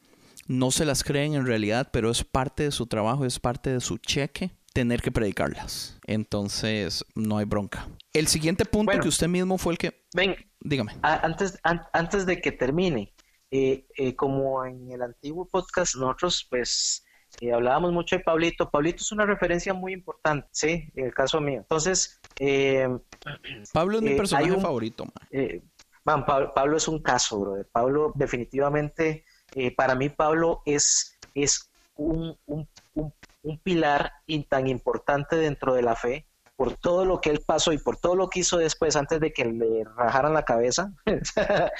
D: no se las creen en realidad, pero es parte de su trabajo, es parte de su cheque tener que predicarlas. Entonces, no hay bronca. El siguiente punto que usted mismo fue el que...
C: Ven, dígame. Antes, antes de que termine, eh, eh, como en el antiguo podcast, nosotros pues eh, hablábamos mucho de Pablito. Pablito es una referencia muy importante, ¿sí? En el caso mío. Entonces, eh,
D: Pablo es mi
C: eh,
D: personaje
C: un-
D: favorito, man.
C: eh, man, Pablo, Pablo es un caso, brother. Pablo, definitivamente, eh, para mí, Pablo es, es un, un- un- un pilar y tan importante dentro de la fe por todo lo que él pasó y por todo lo que hizo después antes de que le rajaran la cabeza.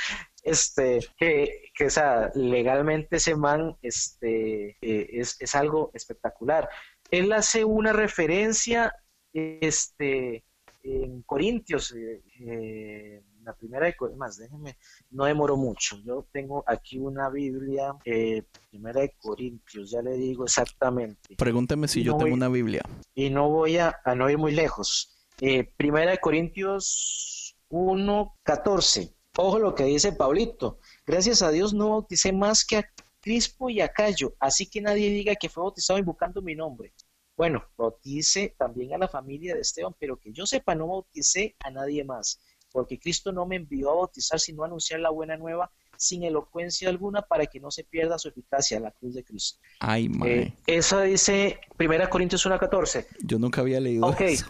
C: este, que, que, o sea, legalmente ese man este, eh, es, es algo espectacular. Él hace una referencia este, en Corintios, eh, eh, la primera de Corintios, más déjenme, no demoro mucho. Yo tengo aquí una Biblia, eh, primera de Corintios, ya le digo exactamente.
D: Pregúnteme si yo tengo una Biblia.
C: Y no voy a, a no ir muy lejos. Primera de Corintios 1, 14. Ojo lo que dice Pablito. Gracias a Dios no bauticé más que a Crispo y a Cayo, así que nadie diga que fue bautizado invocando mi nombre. Bueno, bautice también a la familia de Esteban, pero que yo sepa, no bauticé a nadie más, porque Cristo no me envió a bautizar, sino a anunciar la buena nueva sin elocuencia alguna para que no se pierda su eficacia, la cruz de Cristo.
D: Ay.
C: Eh, eso dice 1 Corintios 1.14.
D: Yo nunca había leído eso.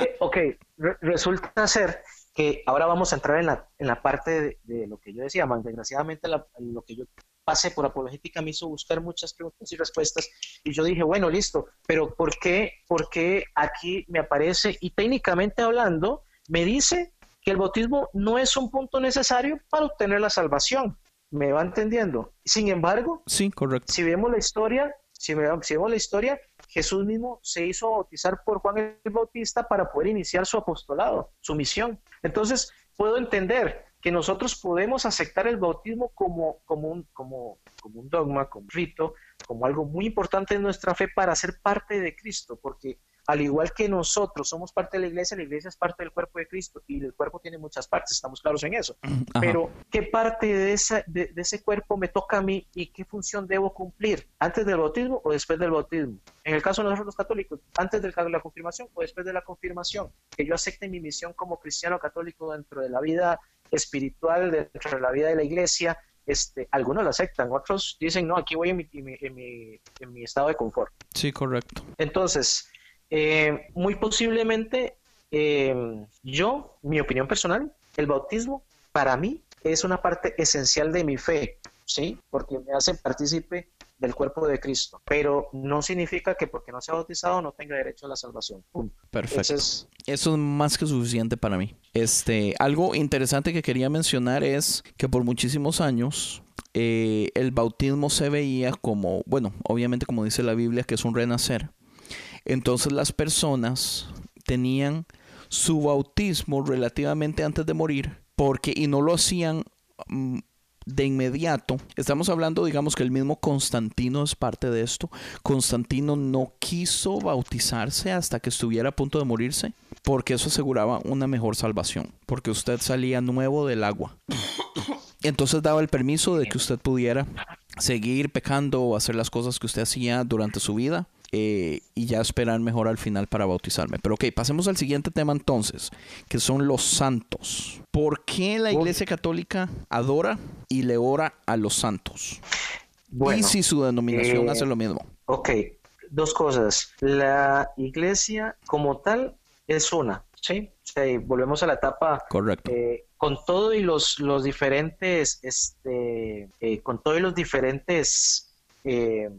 C: eh, ok, Re- resulta ser que ahora vamos a entrar en la, en la parte de, de lo que yo decía, man. Desgraciadamente la- lo que yo pasé por apologética me hizo buscar muchas preguntas y respuestas y yo dije, bueno, listo, pero ¿por qué, por qué aquí me aparece y técnicamente hablando me dice que el bautismo no es un punto necesario para obtener la salvación? ¿Me va entendiendo? Sin embargo,
D: Sí, correcto.
C: si vemos la historia, si, si vemos la historia, Jesús mismo se hizo bautizar por Juan el Bautista para poder iniciar su apostolado, su misión. Entonces, puedo entender que nosotros podemos aceptar el bautismo como, como, un, como, como un dogma, como un rito, como algo muy importante en nuestra fe para ser parte de Cristo, porque al igual que nosotros somos parte de la iglesia, la iglesia es parte del cuerpo de Cristo y el cuerpo tiene muchas partes, estamos claros en eso.
D: Ajá.
C: Pero, ¿qué parte de, esa, de, de ese cuerpo me toca a mí y qué función debo cumplir? ¿Antes del bautismo o después del bautismo? En el caso de nosotros los católicos, ¿antes de la confirmación o después de la confirmación? Que yo acepte mi misión como cristiano católico dentro de la vida espiritual, dentro de la vida de la iglesia. Este, algunos lo aceptan, otros dicen, no, aquí voy en mi, en mi, en mi, en mi estado de confort.
D: Sí, correcto.
C: Entonces, eh, muy posiblemente eh, yo, mi opinión personal, el bautismo para mí es una parte esencial de mi fe, ¿sí? Porque me hace partícipe del cuerpo de Cristo, pero no significa que porque no sea bautizado no tenga derecho a la salvación. Punto.
D: Perfecto. Eso es más que suficiente para mí. Este, algo interesante que quería mencionar es que por muchísimos años eh, el bautismo se veía como, bueno, obviamente como dice la Biblia, que es un renacer. Entonces las personas tenían su bautismo relativamente antes de morir, porque y no lo hacían mm, de inmediato. Estamos hablando, digamos que el mismo Constantino es parte de esto. Constantino no quiso bautizarse hasta que estuviera a punto de morirse, porque eso aseguraba una mejor salvación, porque usted salía nuevo del agua. Entonces daba el permiso de que usted pudiera seguir pecando o hacer las cosas que usted hacía durante su vida eh, y ya esperar mejor al final para bautizarme. Pero ok, pasemos al siguiente tema entonces, que son los santos. ¿Por qué la Iglesia Católica adora y le ora a los santos?
C: Bueno,
D: y si su denominación
C: eh,
D: hace lo mismo.
C: Ok, dos cosas. La iglesia como tal es una, ¿sí? Y volvemos a la etapa
D: Correcto.
C: eh, con todo y los, los diferentes, este, con todo y los diferentes eh,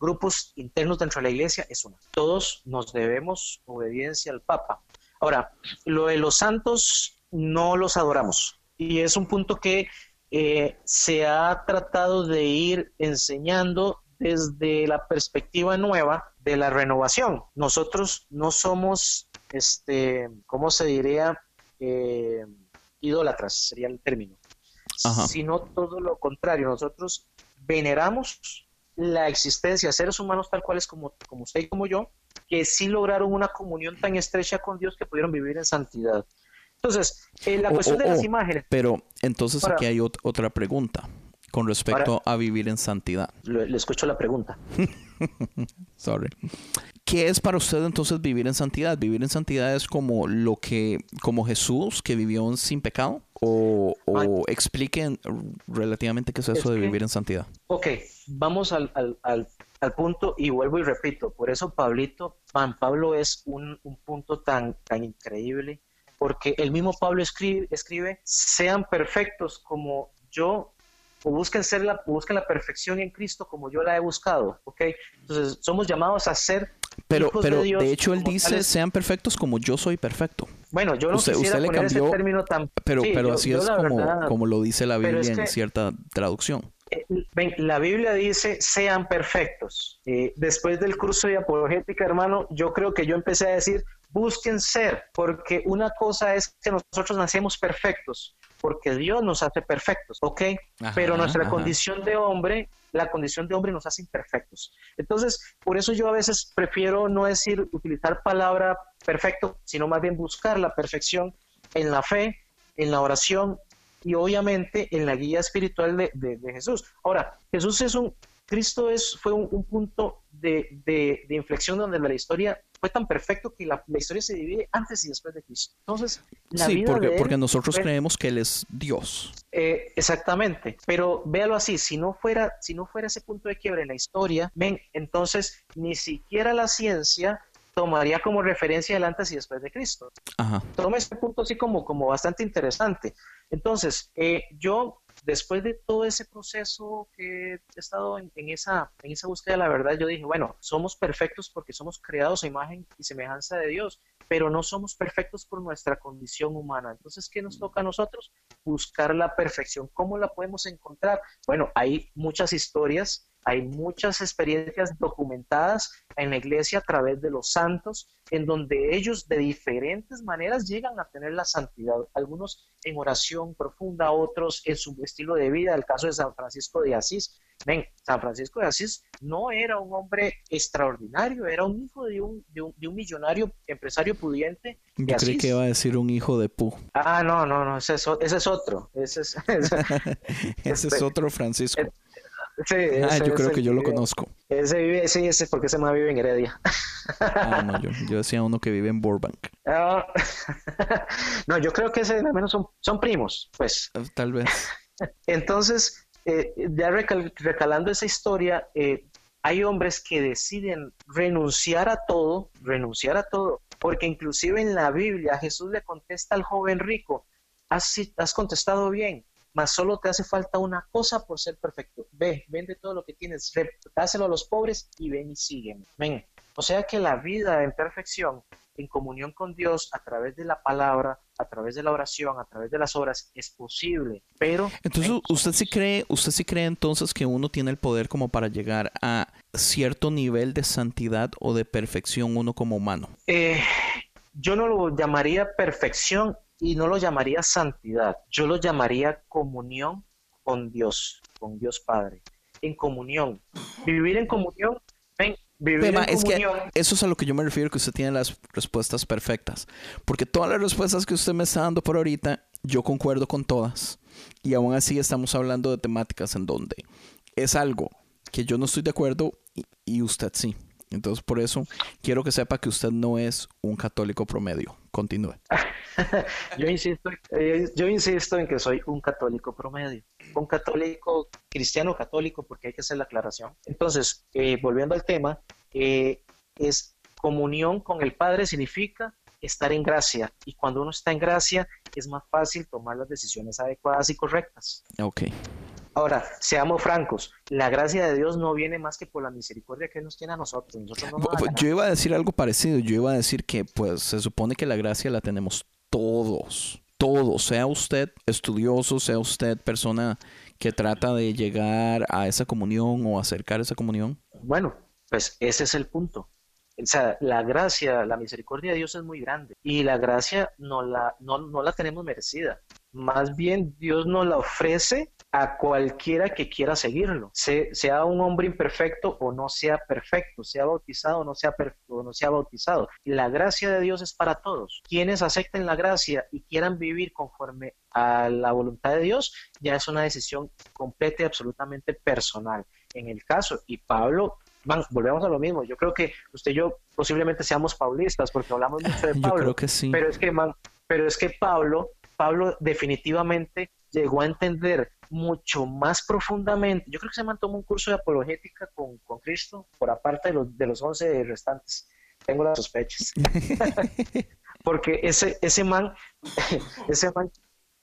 C: grupos internos dentro de la iglesia, es una. Todos nos debemos obediencia al Papa. Ahora, lo de los santos no los adoramos. Y es un punto que eh, se ha tratado de ir enseñando desde la perspectiva nueva de la renovación. Nosotros no somos, este, ¿cómo se diría? Eh, idólatras sería el término,
D: Ajá.
C: sino todo lo contrario. Nosotros veneramos la existencia de seres humanos tal cuales como, como usted y como yo, que sí lograron una comunión tan estrecha con Dios que pudieron vivir en santidad. Entonces, eh, la
D: Oh,
C: cuestión
D: oh,
C: de las
D: oh.
C: imágenes,
D: Pero entonces
C: Ahora-
D: aquí hay ot- otra pregunta con respecto a vivir en santidad.
C: le, le escucho la pregunta.
D: Sorry. ¿Qué es para usted entonces vivir en santidad? ¿Vivir en santidad es como lo que, como Jesús que vivió sin pecado? O, expliquen relativamente qué es eso
C: Es
D: de
C: que-
D: vivir en santidad.
C: Ok, vamos al, al- al punto y vuelvo y repito, por eso Pablito, Juan Pablo es un, un punto tan, tan increíble, porque el mismo Pablo escribe, escribe, sean perfectos como yo o busquen, ser la, busquen la perfección en Cristo como yo la he buscado, ¿ok? Entonces somos llamados a ser
D: pero, pero
C: de Dios.
D: de hecho él dice,
C: tales.
D: sean perfectos como yo soy perfecto.
C: bueno, yo no
D: usted-
C: quisiera
D: usted le
C: poner ese
D: cambió,
C: término tan...
D: Pero,
C: sí,
D: pero
C: yo-
D: así
C: yo
D: es como,
C: verdad-
D: como lo dice la Biblia en
C: que-
D: cierta traducción.
C: Eh, la Biblia dice, sean perfectos. Eh, después del curso de apologética, hermano, yo creo que yo empecé a decir, busquen ser, porque una cosa es que nosotros nacemos perfectos, porque Dios nos hace perfectos, ¿ok?
D: Ajá,
C: Pero nuestra
D: ajá.
C: condición de hombre, la condición de hombre nos hace imperfectos. Entonces, por eso yo a veces prefiero no decir, utilizar palabra perfecto, sino más bien buscar la perfección en la fe, en la oración y obviamente en la guía espiritual de, de- de Jesús. Ahora, Jesús es un, Cristo es, fue un, un punto de, de- de inflexión donde la historia fue tan perfecto que la, la historia se divide antes y después de Cristo. Entonces, la
D: Sí,
C: vida
D: porque,
C: de
D: porque nosotros
C: fue-
D: creemos que Él es Dios.
C: eh, exactamente, pero véalo así, si no fuera, si no fuera ese punto de quiebre en la historia, ven, entonces ni siquiera la ciencia tomaría como referencia el antes y después de Cristo.
D: Ajá.
C: Toma este punto así como, como bastante interesante. Entonces, eh, yo, después de todo ese proceso que he estado en, esa, en esa búsqueda de la verdad, yo dije, bueno, somos perfectos porque somos creados a imagen y semejanza de Dios, pero no somos perfectos por nuestra condición humana. Entonces, ¿qué nos toca a nosotros? Buscar la perfección. ¿Cómo la podemos encontrar? Bueno, hay muchas historias, hay muchas experiencias documentadas en la iglesia a través de los santos, en donde ellos de diferentes maneras llegan a tener la santidad. Algunos en oración profunda, otros en su estilo de vida. El caso de San Francisco de Asís. Ven, San Francisco de Asís no era un hombre extraordinario, era un hijo de un, de un, de un millonario empresario pudiente. de
D: Yo creí que iba a decir un hijo de Pu.
C: Ah, no, no, no, ese es, o- ese es otro. Ese es, ese-
D: Ese es otro Francisco.
C: Sí,
D: Ah, yo creo que yo lo conozco.
C: Ese vive, sí, ese porque ese más vive en Heredia.
D: Ah, no, yo, yo decía uno que vive en Burbank.
C: Ah, no, yo creo que ese al menos son, son primos, pues.
D: Eh, Tal vez.
C: Entonces, eh, ya recal- recalando esa historia, eh, hay hombres que deciden renunciar a todo, renunciar a todo, porque inclusive en la Biblia Jesús le contesta al joven rico, has, has contestado bien, mas solo te hace falta una cosa por ser perfecto. Ve, vende todo lo que tienes, dáselo a los pobres y ven y sígueme. Ven. O sea que la vida en perfección, en comunión con Dios, a través de la palabra, a través de la oración, a través de las obras, es posible. Pero
D: Entonces,
C: ven,
D: ¿usted sí cree, usted sí cree entonces que uno tiene el poder como para llegar a cierto nivel de santidad o de perfección uno como humano?
C: Eh, yo no lo llamaría perfección y no lo llamaría santidad. Yo lo llamaría comunión con Dios, con Dios Padre. En comunión. Vivir en comunión. Ven, vivir en
D: es que
C: comunión.
D: eso es a lo que yo me refiero, que usted tiene las respuestas perfectas. Porque todas las respuestas que usted me está dando por ahorita, yo concuerdo con todas. Y aún así estamos hablando de temáticas en donde es algo que yo no estoy de acuerdo y, y usted sí. Entonces, por eso quiero que sepa que usted no es un católico promedio. Continúe.
C: Yo insisto, eh, yo insisto en que soy un católico promedio, un católico cristiano católico, porque hay que hacer la aclaración. Entonces, eh, volviendo al tema, eh, es comunión con el Padre significa estar en gracia y cuando uno está en gracia es más fácil tomar las decisiones adecuadas y correctas.
D: Ok.
C: Ahora, seamos francos, la gracia de Dios no viene más que por la misericordia que nos tiene a nosotros. Nosotros no.
D: Yo iba a decir algo parecido. Yo iba a decir que, pues, se supone que la gracia la tenemos todos. Todos. Sea usted estudioso, sea usted persona que trata de llegar a esa comunión o acercar esa comunión.
C: Bueno, pues ese es el punto. O sea, la gracia, la misericordia de Dios es muy grande y la gracia no la, no, no la tenemos merecida. Más bien Dios nos la ofrece a cualquiera que quiera seguirlo, Se- sea un hombre imperfecto o no sea perfecto, sea bautizado o no sea, o no sea bautizado. La gracia de Dios es para todos. Quienes acepten la gracia y quieran vivir conforme a la voluntad de Dios, ya es una decisión completa y absolutamente personal. En el caso, y Pablo Man, volvemos a lo mismo. Yo creo que usted y yo posiblemente seamos paulistas porque hablamos mucho de
D: Yo
C: Pablo.
D: creo que sí.
C: Pero es que, man, pero es que Pablo, Pablo definitivamente llegó a entender mucho más profundamente. Yo creo que se man tomó un curso de apologética con, con Cristo por aparte de los, de los 11 restantes. Tengo las sospechas. Porque ese, ese man, ese man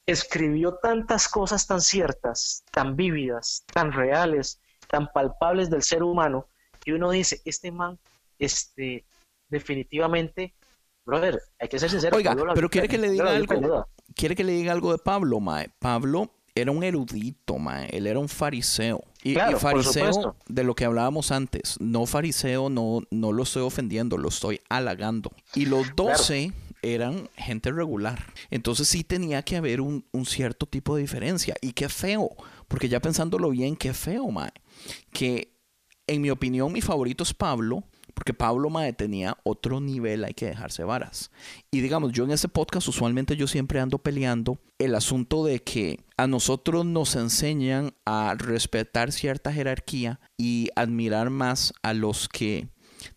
C: escribió tantas cosas tan ciertas, tan vívidas, tan reales, tan palpables del ser humano, que uno dice, este man, este, definitivamente, brother, hay que ser sincero.
D: Oiga, pero quiere que le diga algo, quiere que le diga algo de Pablo, mae. Pablo era un erudito, mae. Él era un fariseo. Y, fariseo de lo que hablábamos antes. No fariseo, no, no lo estoy ofendiendo, lo estoy halagando. Y los doce eran gente regular. Entonces sí tenía que haber un, cierto tipo de diferencia. Y qué feo, porque ya pensándolo bien, qué feo, mae. Que en mi opinión mi favorito es Pablo, porque Pablo Mae tenía otro nivel, hay que dejarse varas. Y digamos, yo en ese podcast usualmente yo siempre ando peleando el asunto de que a nosotros nos enseñan a respetar cierta jerarquía y admirar más a los que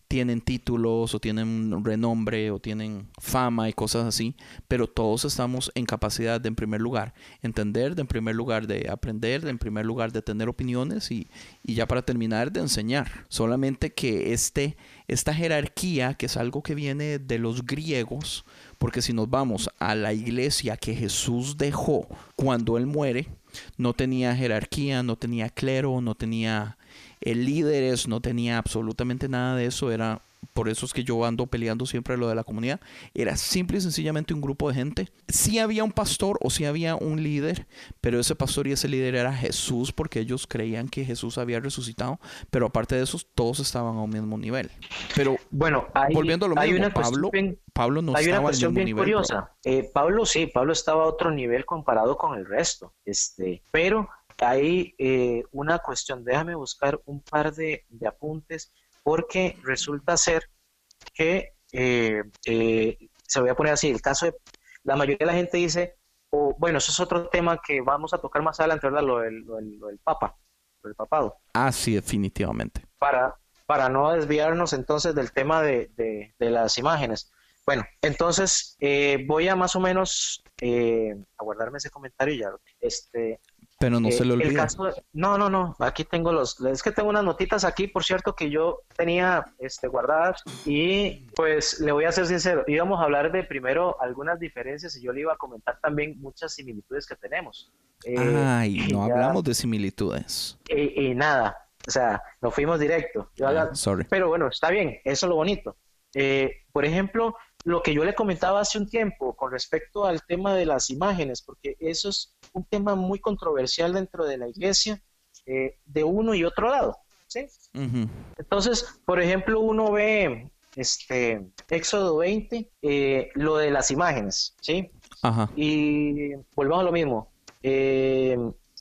D: tienen títulos o tienen renombre o tienen fama y cosas así, pero todos estamos en capacidad de, en primer lugar, entender, de en primer lugar, de aprender, de en primer lugar, de tener opiniones y, y ya para terminar, de enseñar. Solamente que este, esta jerarquía, que es algo que viene de los griegos, porque si nos vamos a la iglesia que Jesús dejó cuando él muere, no tenía jerarquía, no tenía clero, no tenía el líderes, no tenía absolutamente nada de eso, era por eso es que yo ando peleando siempre lo de la comunidad, era simple y sencillamente un grupo de gente. Sí había un pastor o sí había un líder, pero ese pastor y ese líder era Jesús porque ellos creían que Jesús había resucitado, pero aparte de eso todos estaban a un mismo nivel. Pero
C: bueno, volviendo a lo mismo,
D: Pablo, Pablo no
C: hay
D: estaba
C: una cuestión
D: bien
C: nivel, curiosa. Eh, Pablo sí, Pablo estaba a otro nivel comparado con el resto, este, pero hay eh, una cuestión, déjame buscar un par de, apuntes, porque resulta ser que, eh, eh, se voy a poner así, el caso de, la mayoría de la gente dice, o bueno, eso es otro tema que vamos a tocar más adelante, ¿verdad? Lo del, lo del, Papa, lo del papado.
D: Ah, sí, definitivamente.
C: Para, para no desviarnos entonces del tema de, de, las imágenes. Bueno, entonces voy a más o menos eh, a guardarme ese comentario ya. Este,
D: pero no se lo
C: olvide. no, no, no. Aquí tengo los. Es que tengo unas notitas aquí, por cierto, que yo tenía este, guardadas. Y pues le voy a ser sincero. Íbamos a hablar de primero algunas diferencias y yo le iba a comentar también muchas similitudes que tenemos.
D: Eh, Ay, no hablamos de similitudes.
C: Y, nada. O sea, nos fuimos directo. Ah, pero bueno, está bien. Eso es lo bonito. Eh, por ejemplo, lo que yo le comentaba hace un tiempo con respecto al tema de las imágenes, porque eso es un tema muy controversial dentro de la iglesia, eh, de uno y otro lado. ¿sí? Entonces, por ejemplo, uno ve este Éxodo 20, eh, lo de las imágenes, ¿sí? Y volvamos a lo mismo. Eh,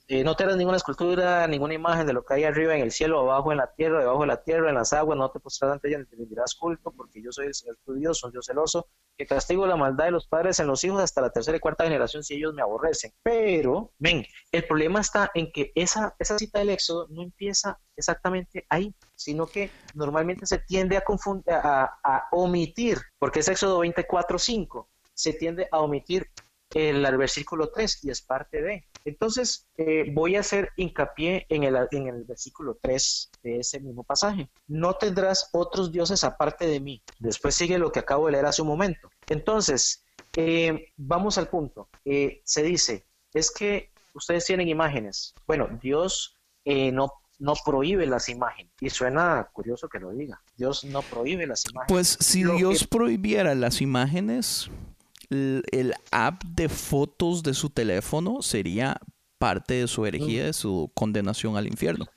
C: eh, no te harás ninguna escultura, ninguna imagen de lo que hay arriba en el cielo, abajo en la tierra, debajo de la tierra, en las aguas, no te postrarás ante ella ni te rendirás culto, porque yo soy el Señor tu Dios, soy Dios celoso, que castigo la maldad de los padres en los hijos hasta la tercera y cuarta generación si ellos me aborrecen. Pero, ven, el problema está en que esa, esa cita del Éxodo no empieza exactamente ahí, sino que normalmente se tiende a, confundir, a, a omitir, porque es Éxodo 24, 5, se tiende a omitir el, versículo 3 y es parte de. Entonces, eh, voy a hacer hincapié en el, en el versículo 3 de ese mismo pasaje. No tendrás otros dioses aparte de mí. Después sigue lo que acabo de leer hace un momento. Entonces, eh, vamos al punto. Eh, se dice, es que ustedes tienen imágenes. Bueno, Dios no no prohíbe las imágenes. Y suena curioso que lo diga. Dios no prohíbe las imágenes.
D: Pues si Dios prohibiera las imágenes, el app de fotos de su teléfono sería parte de su herejía, de su condenación al infierno.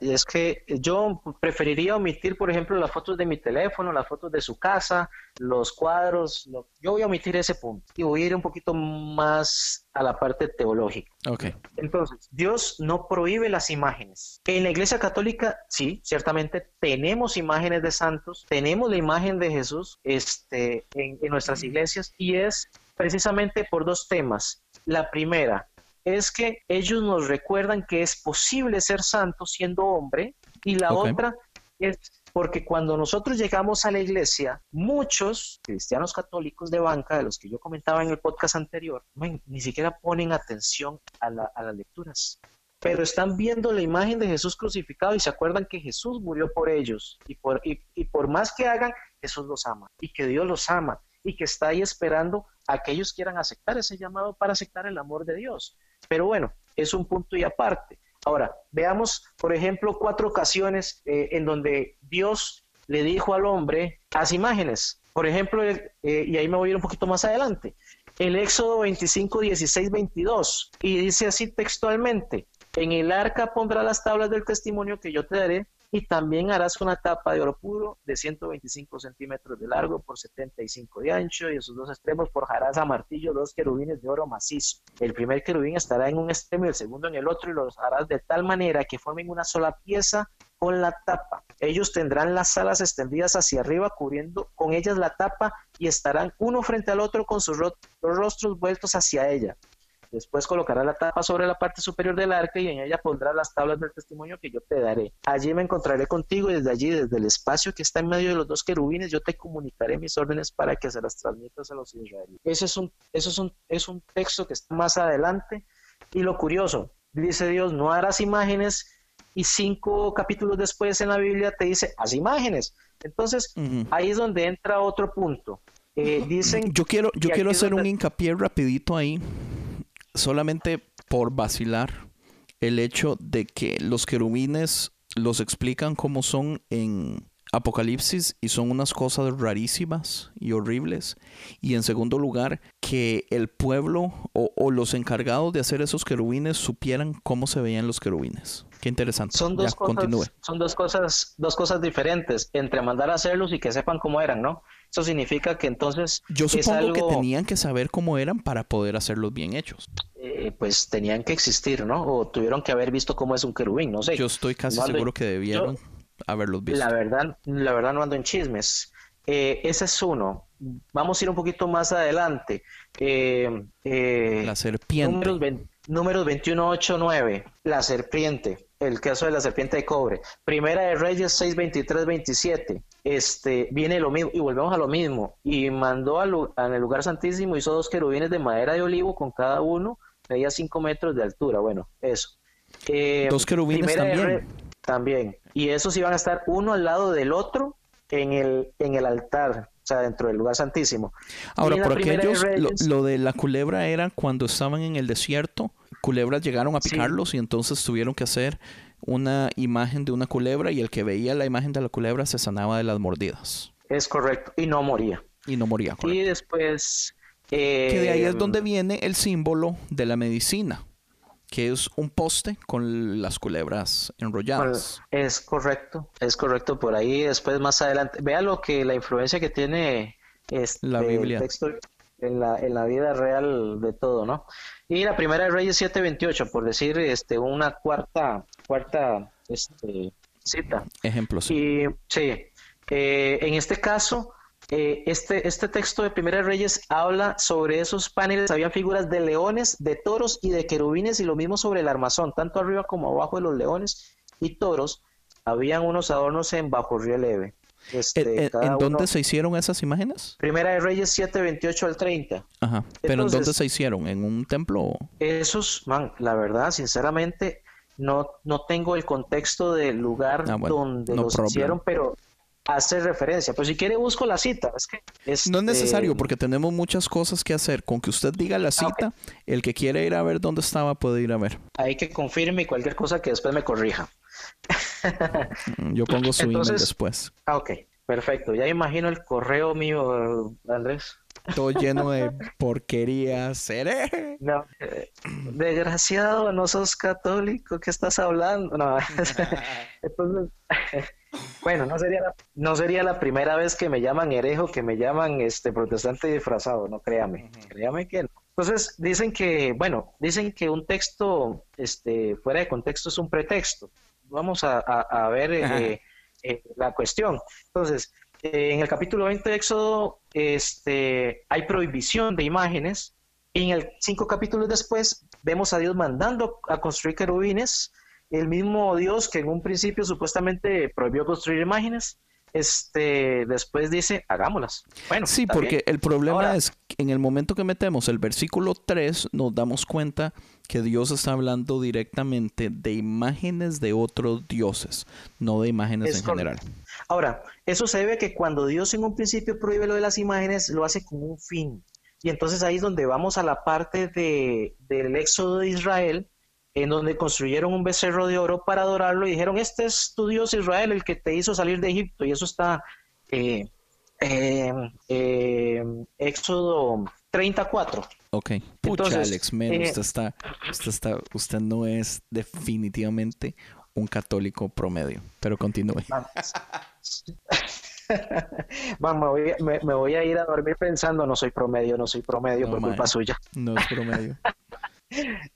C: Es que yo preferiría omitir, por ejemplo, las fotos de mi teléfono, las fotos de su casa, los cuadros. Yo voy a omitir ese punto y voy a ir un poquito más a la parte teológica.
D: Okay.
C: Entonces, Dios no prohíbe las imágenes. En la Iglesia Católica, sí, ciertamente tenemos imágenes de santos, tenemos la imagen de Jesús este, en nuestras iglesias y es precisamente por dos temas. La primera, es que ellos nos recuerdan que es posible ser santo siendo hombre y la otra es porque cuando nosotros llegamos a la iglesia, muchos cristianos católicos de banca, de los que yo comentaba en el podcast anterior, ni siquiera ponen atención a, las lecturas pero están viendo la imagen de Jesús crucificado y se acuerdan que Jesús murió por ellos y por, y por más que hagan, Jesús los ama y que Dios los ama y que está ahí esperando a que ellos quieran aceptar ese llamado para aceptar el amor de Dios. Pero bueno, es un punto y aparte. Ahora, veamos, por ejemplo, cuatro ocasiones eh, en donde Dios le dijo al hombre, haz imágenes. Por ejemplo, eh, y ahí me voy a ir un poquito más adelante, el Éxodo 25, 16, 22, y dice así textualmente, en el arca pondrá las tablas del testimonio que yo te daré y también harás una tapa de oro puro de 125 centímetros de largo por 75 de ancho y en sus dos extremos forjarás a martillo dos querubines de oro macizo. El primer querubín estará en un extremo y el segundo en el otro y los harás de tal manera que formen una sola pieza con la tapa. Ellos tendrán las alas extendidas hacia arriba cubriendo con ellas la tapa y estarán uno frente al otro con sus rostros vueltos hacia ella. Después colocará la tapa sobre la parte superior del arca y en ella pondrá las tablas del testimonio que yo te daré. Allí me encontraré contigo y desde allí, desde el espacio que está en medio de los dos querubines, yo te comunicaré mis órdenes para que se las transmitas a los israelíes. Ese es un, eso es un, es un texto que está más adelante. Y lo curioso, dice Dios, no harás imágenes y cinco capítulos después en la Biblia te dice, haz imágenes. Entonces, ahí es donde entra otro punto. Eh, dicen
D: yo quiero, yo quiero hacer un hincapié rapidito ahí solamente por vacilar el hecho de que los querubines los explican como son en Apocalipsis y son unas cosas rarísimas y horribles. Y en segundo lugar, que el pueblo o, los encargados de hacer esos querubines supieran cómo se veían los querubines. Qué interesante.
C: Son dos, cosas, son dos cosas, dos cosas diferentes entre mandar a hacerlos y que sepan cómo eran, ¿no? Eso significa que entonces.
D: Yo supongo que tenían que saber cómo eran para poder hacerlos bien hechos.
C: Eh, pues tenían que existir, ¿no? O tuvieron que haber visto cómo es un querubín, no sé.
D: Yo estoy casi seguro que debieron haberlos visto.
C: La verdad, la verdad no ando en chismes. Eh, ese es uno. Vamos a ir un poquito más adelante. Eh,
D: la serpiente.
C: Números, números 21, 8, 9. La serpiente. El caso de la serpiente de cobre. Primera de Reyes 6, 23, 27. Este, viene lo mismo, y volvemos a lo mismo. Y mandó al, en el lugar santísimo, hizo dos querubines de madera de olivo con cada uno, medía 5 metros de altura. Bueno, eso.
D: Eh, dos querubines también.
C: también. Y esos iban a estar uno al lado del otro en el, en el altar, o sea, dentro del lugar santísimo.
D: Ahora, por aquellos, lo, de la culebra era cuando estaban en el desierto, culebras llegaron a picarlos y entonces tuvieron que hacer una imagen de una culebra y el que veía la imagen de la culebra se sanaba de las mordidas.
C: Es correcto, y no moría.
D: Y no moría.
C: Y después...
D: que de ahí es donde eh, viene el símbolo de la medicina que es un poste con las culebras enrolladas.
C: Es correcto, es correcto por ahí. Después más adelante, vea lo que la influencia que tiene este,
D: la Biblia.
C: texto en la, en la vida real de todo, ¿no? Y la primera de Reyes 7:28, por decir este una cuarta cuarta este, cita.
D: Ejemplo, sí.
C: Y sí, eh, en este caso eh, este, este texto de Primera Reyes habla sobre esos paneles, habían figuras de leones, de toros y de querubines y lo mismo sobre el armazón, tanto arriba como abajo de los leones y toros, habían unos adornos en bajo relieve.
D: Este, ¿En, dónde se hicieron esas imágenes?
C: Primera de Reyes 7, 28 al 30.
D: Ajá. ¿Pero en dónde se hicieron? ¿En un templo?
C: Esos, man, la verdad, sinceramente, no, no tengo el contexto del lugar ah, donde los hicieron, pero hace referencia. Pues si quiere busco la cita. Es que,
D: no es este, necesario porque tenemos muchas cosas que hacer. Con que usted diga la ah, cita, el que quiere ir a ver dónde estaba puede ir a ver.
C: Hay que confirme cualquier cosa que después me corrija.
D: Mm, yo pongo su email después.
C: Ah, ok, perfecto. Ya imagino el correo mío, Andrés.
D: Todo lleno de porquería, seré.
C: No, eh, desgraciado, no sos católico, ¿qué estás hablando? No, entonces, bueno, no sería, la, no sería la primera vez que me llaman herejo, que me llaman este protestante disfrazado, no créame, créame que no. Entonces dicen que, bueno, dicen que un texto este, fuera de contexto es un pretexto. Vamos a, ver eh, eh, la cuestión. Entonces, en el capítulo 20 de Éxodo este, hay prohibición de imágenes. Y en el cinco capítulos después vemos a Dios mandando a construir querubines el mismo Dios que en un principio supuestamente prohibió construir imágenes, este, después dice, hagámoslas. Bueno,
D: sí, porque el problema es que en el momento que metemos el versículo 3, nos damos cuenta que Dios está hablando directamente de imágenes de otros dioses, no de imágenes en general.
C: Ahora, eso se debe a que cuando Dios en un principio prohíbe lo de las imágenes, lo hace con un fin. Y entonces ahí es donde vamos a la parte de, del éxodo de Israel, en donde construyeron un becerro de oro para adorarlo y dijeron, este es tu Dios Israel, el que te hizo salir de Egipto. Y eso está eh, eh, Éxodo 34.
D: Ok. Pucha, Alex, eh, usted, está, usted, está, usted no es definitivamente un católico promedio, pero continúe.
C: Vamos, me, voy a, ir a dormir pensando, no soy promedio, no soy promedio por culpa suya.
D: No es promedio.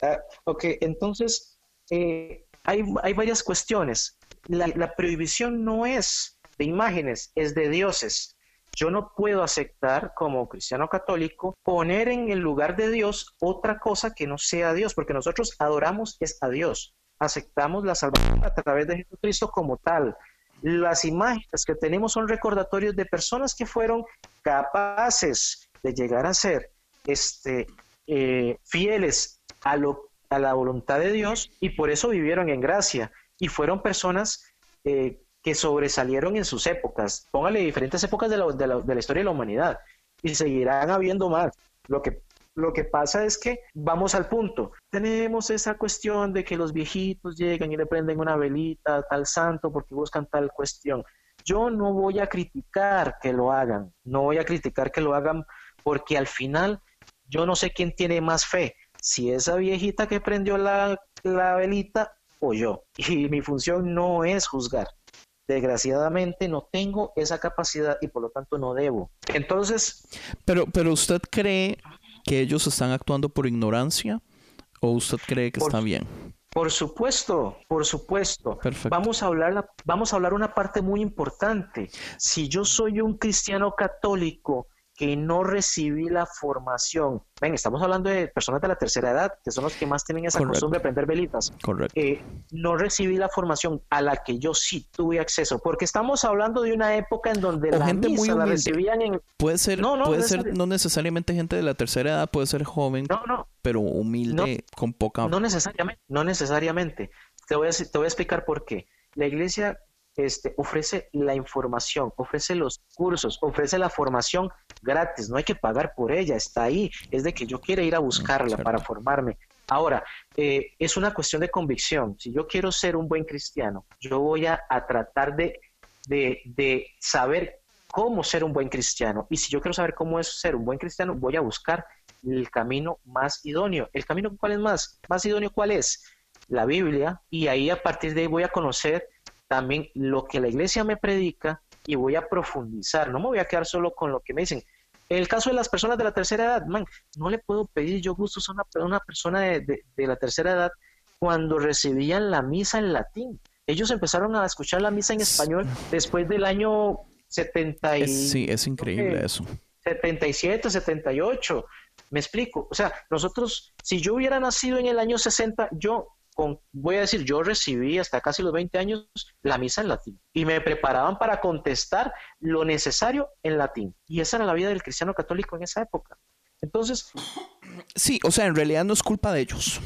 C: Ah, ok, entonces eh, hay, varias cuestiones. La, prohibición no es de imágenes, es de dioses. Yo no puedo aceptar como cristiano católico poner en el lugar de Dios otra cosa que no sea Dios, porque nosotros adoramos es a Dios. Aceptamos la salvación a través de Jesucristo como tal. Las imágenes que tenemos son recordatorios de personas que fueron capaces de llegar a ser este, eh, fieles a, lo, a la voluntad de Dios y por eso vivieron en gracia y fueron personas eh, que sobresalieron en sus épocas. Póngale diferentes épocas de la, de, la, de la, historia de la humanidad y seguirán habiendo más. Lo que, lo que pasa es que vamos al punto. Tenemos esa cuestión de que los viejitos llegan y le prenden una velita a tal santo porque buscan tal cuestión. Yo no voy a criticar que lo hagan, no voy a criticar que lo hagan porque al final yo no sé quién tiene más fe, si esa viejita que prendió la, velita o yo. Y mi función no es juzgar. Desgraciadamente no tengo esa capacidad y por lo tanto no debo. Entonces...
D: Pero, pero usted cree que ellos están actuando por ignorancia o usted cree que está bien?
C: Por supuesto, por supuesto. Vamos a hablar, vamos a hablar una parte muy importante. Si yo soy un cristiano católico que no recibí la formación. Ven, estamos hablando de personas de la tercera edad, que son los que más tienen esa costumbre de prender velitas.
D: Correcto.
C: Eh, no recibí la formación a la que yo sí tuve acceso, porque estamos hablando de una época en donde la gente misa muy la recibían en...
D: Puede ser, no, puede ser no necesariamente gente de la tercera edad, puede ser joven, no, no, pero humilde, con poca...
C: No necesariamente, no necesariamente. Te voy a, te voy a explicar por qué. La iglesia este, ofrece la información, ofrece los cursos, ofrece la formación gratis, no hay que pagar por ella, está ahí, es de que yo quiera ir a buscarla para formarme. Ahora, eh, es una cuestión de convicción. Si yo quiero ser un buen cristiano, yo voy a, tratar de, de, saber cómo ser un buen cristiano. Y si yo quiero saber cómo es ser un buen cristiano, voy a buscar el camino más idóneo. ¿El camino cuál es más? ¿Más idóneo cuál es? La Biblia. Y ahí a partir de ahí voy a conocer también lo que la iglesia me predica y voy a profundizar, no me voy a quedar solo con lo que me dicen. En el caso de las personas de la tercera edad, man, no le puedo pedir yo gusto a una, una persona de, la tercera edad cuando recibían la misa en latín. Ellos empezaron a escuchar la misa en español después del año 70 y,
D: Sí, es increíble eso.
C: 77, 78. Me explico. O sea, nosotros, si yo hubiera nacido en el año 60, yo voy a decir, yo recibí hasta casi los 20 años la misa en latín y me preparaban para contestar lo necesario en latín. Y esa era la vida del cristiano católico en esa época. Entonces...
D: Sí, o sea, en realidad no es culpa de ellos.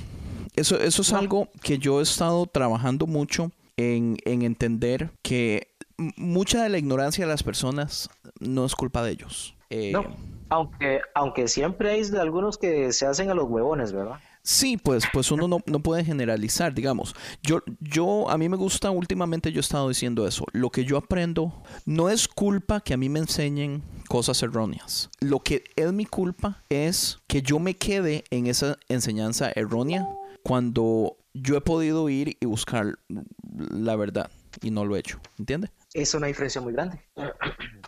D: Eso, eso es algo que yo he estado trabajando mucho en, entender que mucha de la ignorancia de las personas no es culpa de ellos.
C: Eh, no, aunque, aunque siempre hay de algunos que se hacen a los huevones, ¿verdad?
D: Sí, pues, pues uno no, puede generalizar, digamos. Yo, yo, a mí me gusta, últimamente yo he estado diciendo eso. Lo que yo aprendo no es culpa que a mí me enseñen cosas erróneas. Lo que es mi culpa es que yo me quede en esa enseñanza errónea cuando yo he podido ir y buscar la verdad y no lo he hecho. ¿Entiende?
C: Es una diferencia muy grande.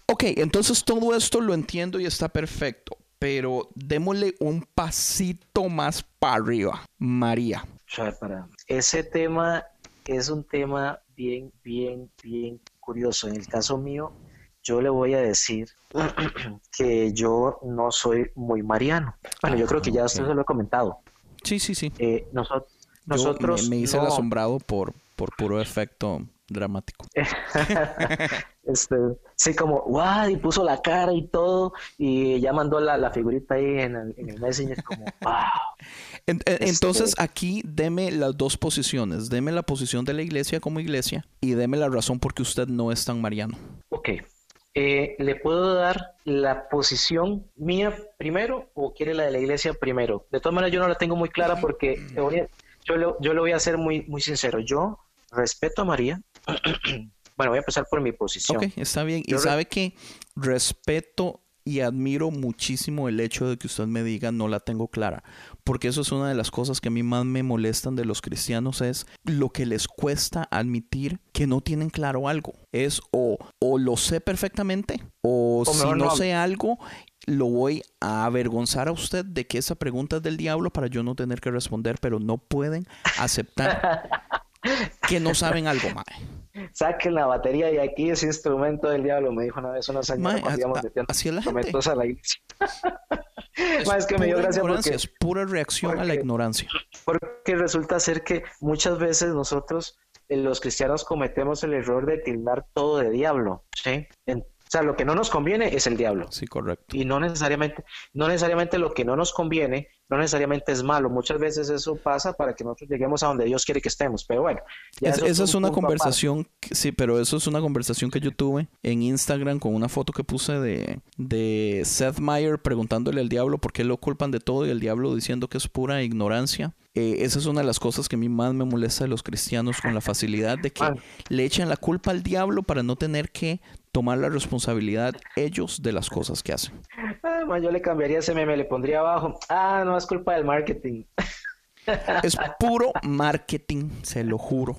D: Ok, entonces todo esto lo entiendo y está perfecto pero démosle un pasito más para arriba. María.
C: Ese tema es un tema bien, bien, bien curioso. En el caso mío, yo le voy a decir que yo no soy muy mariano. Bueno, yo creo que ya usted se lo he comentado.
D: Sí, sí, sí.
C: Eh, nosotros, Nosotros
D: me, hice el asombrado por, por puro efecto dramático.
C: este, sí, como, wow, y puso la cara y todo, y ya mandó la, la figurita ahí en el, en el Messenger, como, wow.
D: En- en-
C: Este-
D: Entonces aquí deme las dos posiciones. Deme la posición de la iglesia como iglesia y deme la razón por qué usted no es tan mariano.
C: Ok. Eh, ¿Le puedo dar la posición mía primero o quiere la de la iglesia primero? De todas maneras, yo no la tengo muy clara porque yo, le, yo le voy a ser muy, muy sincero. Yo respeto a María. Bueno, voy a empezar por mi posición.
D: Ok, está bien. Y
C: Yo re-
D: sabe que respeto y admiro muchísimo el hecho de que usted me diga no la tengo clara. Porque eso es una de las cosas que a mí más me molestan de los cristianos es lo que les cuesta admitir que no tienen claro algo. Es o, o lo sé perfectamente o, si
C: mejor
D: no
C: no
D: sé algo lo voy a avergonzar a usted de que esa pregunta es del diablo para yo no tener que responder, pero no pueden aceptar que no saben algo, mae.
C: Saquen la batería y aquí ese instrumento del diablo, me dijo una vez una señora
D: Mae,
C: cuando
D: a-
C: metiendo
D: así es la gente.
C: instrumentos a la iglesia. Mae, es que me dio gracia porque
D: es pura reacción a la ignorancia.
C: Porque resulta ser que muchas veces nosotros, eh, los cristianos, cometemos el error de tildar todo de diablo, ¿sí? En- o sea, lo que no nos conviene es el diablo.
D: Sí, correcto.
C: Y no necesariamente, no necesariamente lo que no nos conviene, no necesariamente es malo. Muchas veces eso pasa para que nosotros lleguemos a donde Dios quiere que estemos. Pero bueno, ya
D: Es-
C: eso
D: esa es
C: un
D: una conversación, que- sí, pero eso es una conversación que yo tuve en Instagram con una foto que puse de, de Seth Meyer preguntándole al diablo por qué lo culpan de todo y el diablo diciendo que es pura ignorancia. Eh, esa es una de las cosas que a mí más me molesta de los cristianos con la facilidad de que
C: Man.
D: le echan la culpa al diablo para no tener que tomar la responsabilidad ellos de las cosas que hacen.
C: Ah, man, yo le cambiaría ese meme, le pondría abajo. Ah, no, es culpa del marketing.
D: Es puro marketing, se lo juro.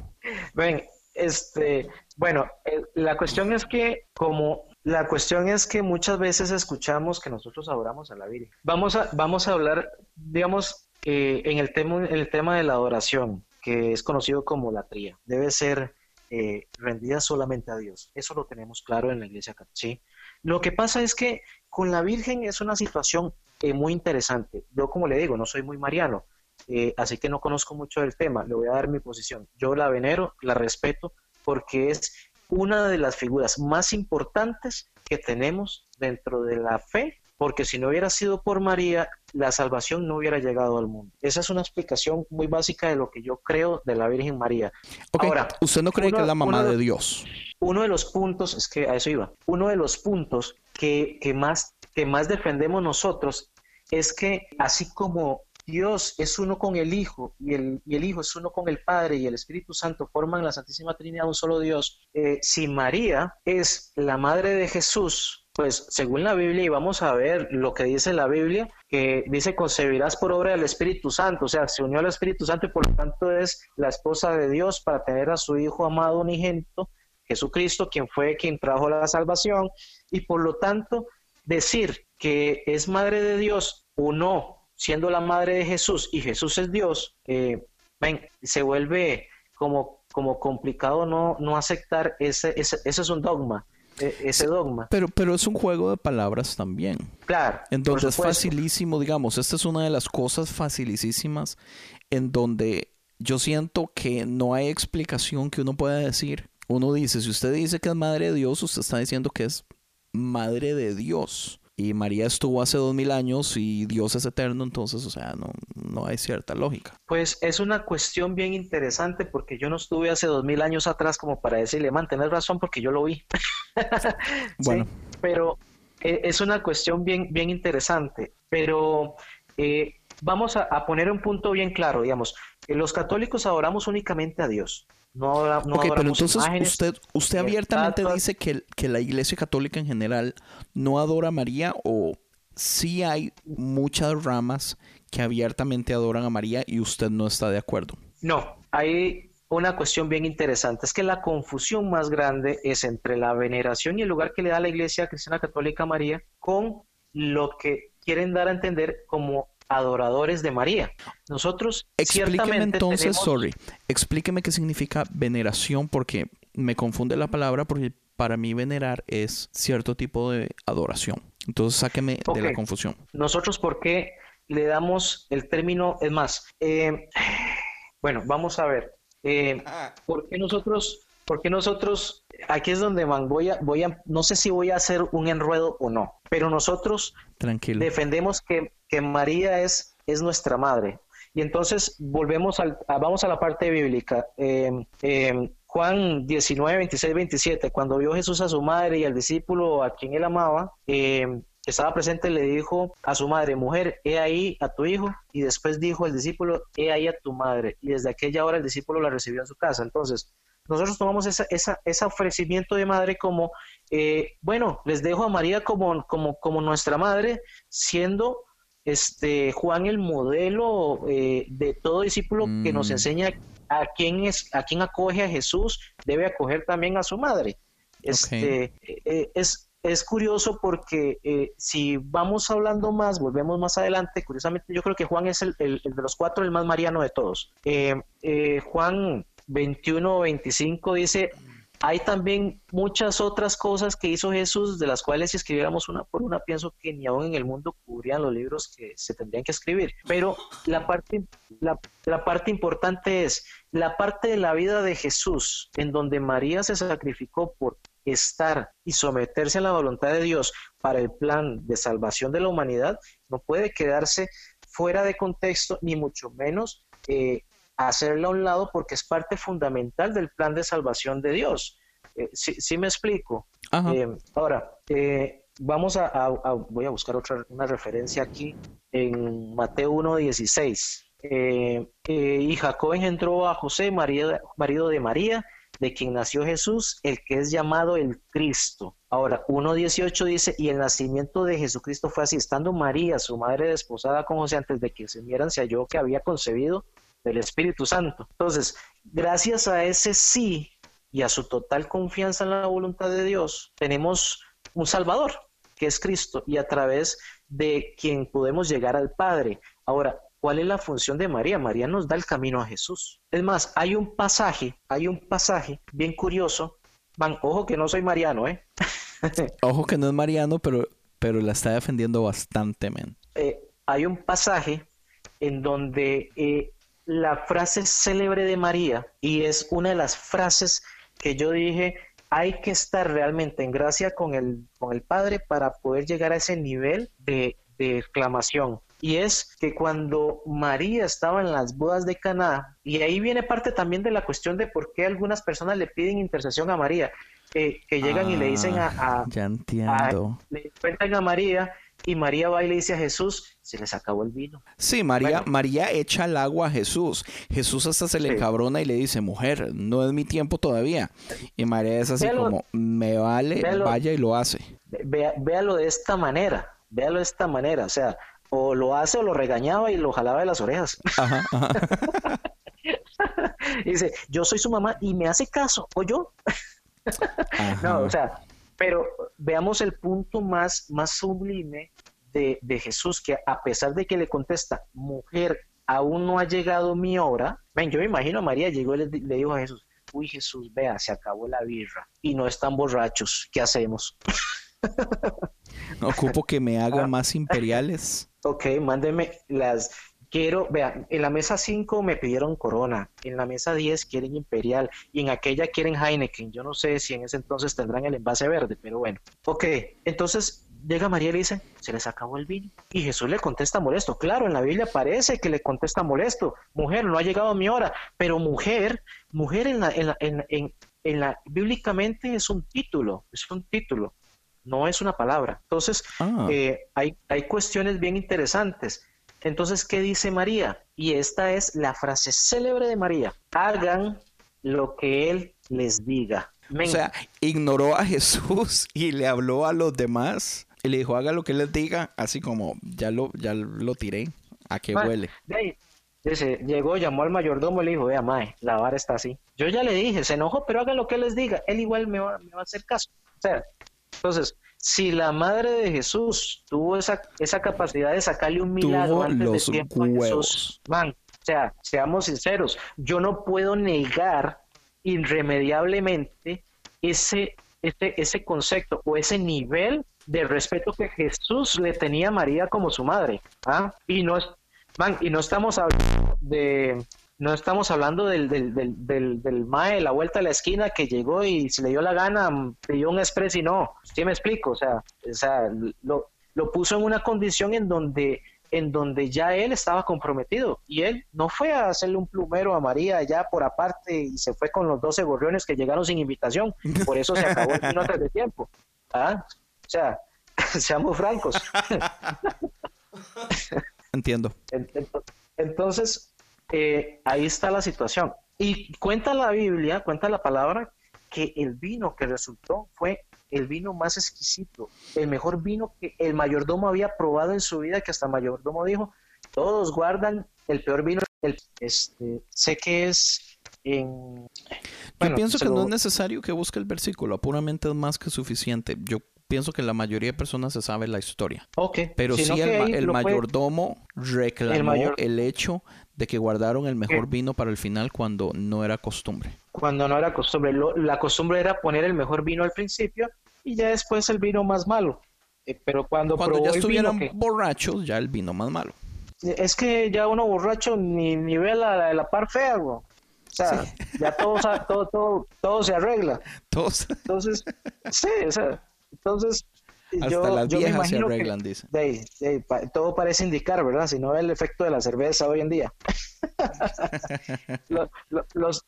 C: Ven, este, bueno, eh, la cuestión es que como la cuestión es que muchas veces escuchamos que nosotros adoramos a la Virgen. Vamos a vamos a hablar, digamos, eh, en el tema en el tema de la adoración, que es conocido como la tría. Debe ser eh, rendida solamente a Dios. Eso lo tenemos claro en la Iglesia. ¿sí? Lo que pasa es que con la Virgen es una situación eh, muy interesante. Yo, como le digo, no soy muy mariano, eh, así que no conozco mucho del tema. Le voy a dar mi posición. Yo la venero, la respeto, porque es una de las figuras más importantes que tenemos dentro de la fe, porque si no hubiera sido por María, la salvación no hubiera llegado al mundo. Esa es una explicación muy básica de lo que yo creo de la Virgen María. Ahora,
D: ¿usted no cree
C: uno-
D: que es la mamá de Dios?
C: uno de los puntos, es que a eso iba, uno de los puntos que, que más, que más defendemos nosotros es que así como Dios es uno con el Hijo y el, y el Hijo es uno con el Padre y el Espíritu Santo forman la Santísima Trinidad un solo Dios, eh, si María es la madre de Jesús, pues según la Biblia, y vamos a ver lo que dice la Biblia, que dice concebirás por obra del Espíritu Santo, o sea, se unió al Espíritu Santo y por lo tanto es la esposa de Dios para tener a su Hijo amado unigénito, Jesucristo, quien fue quien trajo la salvación, y por lo tanto decir que es madre de Dios o no, siendo la madre de Jesús y Jesús es Dios, eh, ven, se vuelve como, como complicado no, no aceptar ese, ese, ese es un dogma, ese dogma.
D: Pero, pero es un juego de palabras también.
C: Claro.
D: En donde es facilísimo, digamos, esta es una de las cosas facilísimas en donde yo siento que no hay explicación que uno pueda decir. Uno dice, si usted dice que es madre de Dios, usted está diciendo que es madre de Dios. Y María estuvo hace dos mil años y Dios es eterno, entonces, o sea, no, no hay cierta lógica.
C: Pues es una cuestión bien interesante porque yo no estuve hace dos mil años atrás como para decirle, man, tenés razón porque yo lo vi. Sí,
D: Bueno.
C: pero eh, es una cuestión bien, bien interesante. Pero eh, vamos a, a poner un punto bien claro, digamos, eh, los católicos adoramos únicamente a Dios. No, no
D: ok, pero entonces
C: imágenes,
D: usted, usted abiertamente
C: estatuas.
D: dice que, que la Iglesia Católica en general no adora a María o sí hay muchas ramas que abiertamente adoran a María y usted no está de acuerdo.
C: No, hay una cuestión bien interesante. Es que la confusión más grande es entre la veneración y el lugar que le da la Iglesia Cristiana Católica a María con lo que quieren dar a entender como adoradores de María. Nosotros
D: Explíqueme entonces,
C: tenemos-
D: sorry, explíqueme qué significa veneración porque me confunde la palabra porque para mí venerar es cierto tipo de adoración. Entonces sáqueme de la confusión.
C: Nosotros, ¿por qué le damos el término? Es más, eh, Bueno, vamos a ver. Eh, ¿Por qué nosotros, por nosotros, aquí es donde voy a, voy a, no sé si voy a hacer un enredo o no, pero nosotros defendemos que, que María es, es nuestra madre. Y entonces volvemos al, vamos a la parte bíblica. Eh, eh, Juan 19, 26, 27, cuando vio Jesús a su madre y al discípulo a quien él amaba, eh, estaba presente, le dijo a su madre, mujer, he ahí a tu hijo, y después dijo al discípulo, he ahí a tu madre, y desde aquella hora el discípulo la recibió en su casa. Entonces, nosotros tomamos esa, esa, ese ofrecimiento de madre como, eh, bueno, les dejo a María como, como, como nuestra madre, siendo este Juan el modelo eh, de todo discípulo que nos mm. enseña a quién es, a quién acoge a Jesús, debe acoger también a su madre. Este, eh, es, es curioso porque eh, si vamos hablando más, volvemos más adelante, curiosamente yo creo que Juan es el, de los cuatro el más mariano de todos. Eh, Juan 21, 25 dice, hay también muchas otras cosas que hizo Jesús, de las cuales si escribiéramos una por una, pienso que ni aún en el mundo cubrían los libros que se tendrían que escribir. Pero la parte, la, la parte importante es la parte de la vida de Jesús, en donde María se sacrificó por estar y someterse a la voluntad de Dios para el plan de salvación de la humanidad, no puede quedarse fuera de contexto, ni mucho menos eh, hacerla a un lado porque es parte fundamental del plan de salvación de Dios. Eh, sí, me explico. Eh, ahora, eh, vamos a, voy a buscar otra una referencia aquí en Mateo 1.16. y Jacob engendró a José, marido, marido de María, de quien nació Jesús, el que es llamado el Cristo. Ahora, 1.18 dice, y el nacimiento de Jesucristo fue así, estando María, su madre desposada con José, antes de que se unieran, se halló que había concebido del Espíritu Santo. Entonces, gracias a ese sí y a su total confianza en la voluntad de Dios, tenemos un Salvador, que es Cristo, y a través de quien podemos llegar al Padre. Ahora, ¿cuál es la función de María? María nos da el camino a Jesús. Es más, hay un pasaje, hay un pasaje bien curioso. Van, ojo que no soy mariano, ¿eh?
D: ojo que no es mariano, pero, pero la está defendiendo bastante, men.
C: Eh, hay un pasaje en donde eh, la frase célebre de María y es una de las frases que yo dije, hay que estar realmente en gracia con el, con el Padre para poder llegar a ese nivel de, de exclamación. Y es que cuando María estaba en las bodas de Caná, y ahí viene parte también de la cuestión de por qué algunas personas le piden intercesión a María, que llegan y le dicen a,
D: ah, ya entiendo.
C: le cuentan a María y María va y le dice a Jesús, se les acabó el vino.
D: Sí, María, María echa el agua a Jesús. Jesús hasta se le cabrona y le dice, mujer, no es mi tiempo todavía. Y María es así como, me vale, vaya y lo hace.
C: véalo de esta manera, véalo de esta manera. O sea, o lo hace o lo regañaba y lo jalaba de las orejas. Ajá, dice, yo soy su mamá y me hace caso, o yo. no, o sea, pero veamos el punto más, más sublime de, Jesús, que a pesar de que le contesta, mujer, aún no ha llegado mi hora, ven, yo me imagino a María llegó y le, dijo a Jesús, uy Jesús, vea, se acabó la birra y no están borrachos, ¿qué hacemos?
D: Ocupo que me haga más imperiales.
C: Ok, mándeme las, quiero, vean, en la mesa 5 me pidieron Corona, en la mesa 10 quieren Imperial y en aquella quieren Heineken. Yo no sé si en ese entonces tendrán el envase verde, pero bueno. Ok, entonces llega María y le dice, se les acabó el vino. Y Jesús le contesta molesto. Claro, en la Biblia parece que le contesta molesto. Mujer, no ha llegado mi hora. Pero mujer, mujer en la, en la, en, en, la, bíblicamente es un título, es un título, no es una palabra. Entonces, ah. eh, hay, hay cuestiones bien interesantes. Entonces, ¿qué dice María? Y esta es la frase célebre de María. Hagan lo que Él les diga.
D: O sea, ignoró a Jesús y le habló a los demás y le dijo, haga lo que Él les diga, así como ya lo, ya lo tiré, a que huele.
C: dice, llegó, llamó al mayordomo y le dijo, vea, mae, la vara está así. Yo ya le dije, se enojó, pero haga lo que les diga. Él igual me va, me va a hacer caso. O sea, entonces, si la madre de Jesús tuvo esa, esa capacidad de sacarle un milagro antes de tiempo Jesús, man, o sea, seamos sinceros, yo no puedo negar irremediablemente ese, ese, ese concepto o ese nivel de respeto que Jesús le tenía a María como su madre. ¿ah? Y, no, man, y no estamos hablando de no estamos hablando del, del, del, del, del mae, la vuelta a la esquina que llegó y se le dio la gana, pidió un express y no. ¿Sí me explico? O sea, o sea lo, lo puso en una condición en donde en donde ya él estaba comprometido y él no fue a hacerle un plumero a María ya por aparte y se fue con los 12 gorriones que llegaron sin invitación, por eso se acabó el antes de tiempo. ¿Ah? O sea, seamos francos.
D: Entiendo.
C: Entonces, eh, ahí está la situación. Y cuenta la Biblia, cuenta la palabra, que el vino que resultó fue el vino más exquisito, el mejor vino que el mayordomo había probado en su vida, que hasta el mayordomo dijo, todos guardan el peor vino. El, este, sé que es en...
D: Yo pienso que no es necesario que busque el versículo, puramente es más que suficiente. Yo pienso que la mayoría de personas se sabe la historia.
C: Ok.
D: Pero sí el, mayordomo reclamó el, hecho de que guardaron el mejor vino para el final cuando no era costumbre.
C: Cuando no era costumbre. la costumbre era poner el mejor vino al principio y ya después el vino más malo. Eh, pero cuando,
D: cuando ya estuvieran borrachos, ya el vino más malo.
C: Es que ya uno borracho ni, ni ve la, la, par fea, O sea, ya todo, todo, todo, todo se arregla.
D: Todos.
C: Entonces, sí, o sea, entonces.
D: Hasta yo, las viejas se arreglan, dice.
C: todo parece indicar, ¿verdad? Si no el efecto de la cerveza hoy en día. los,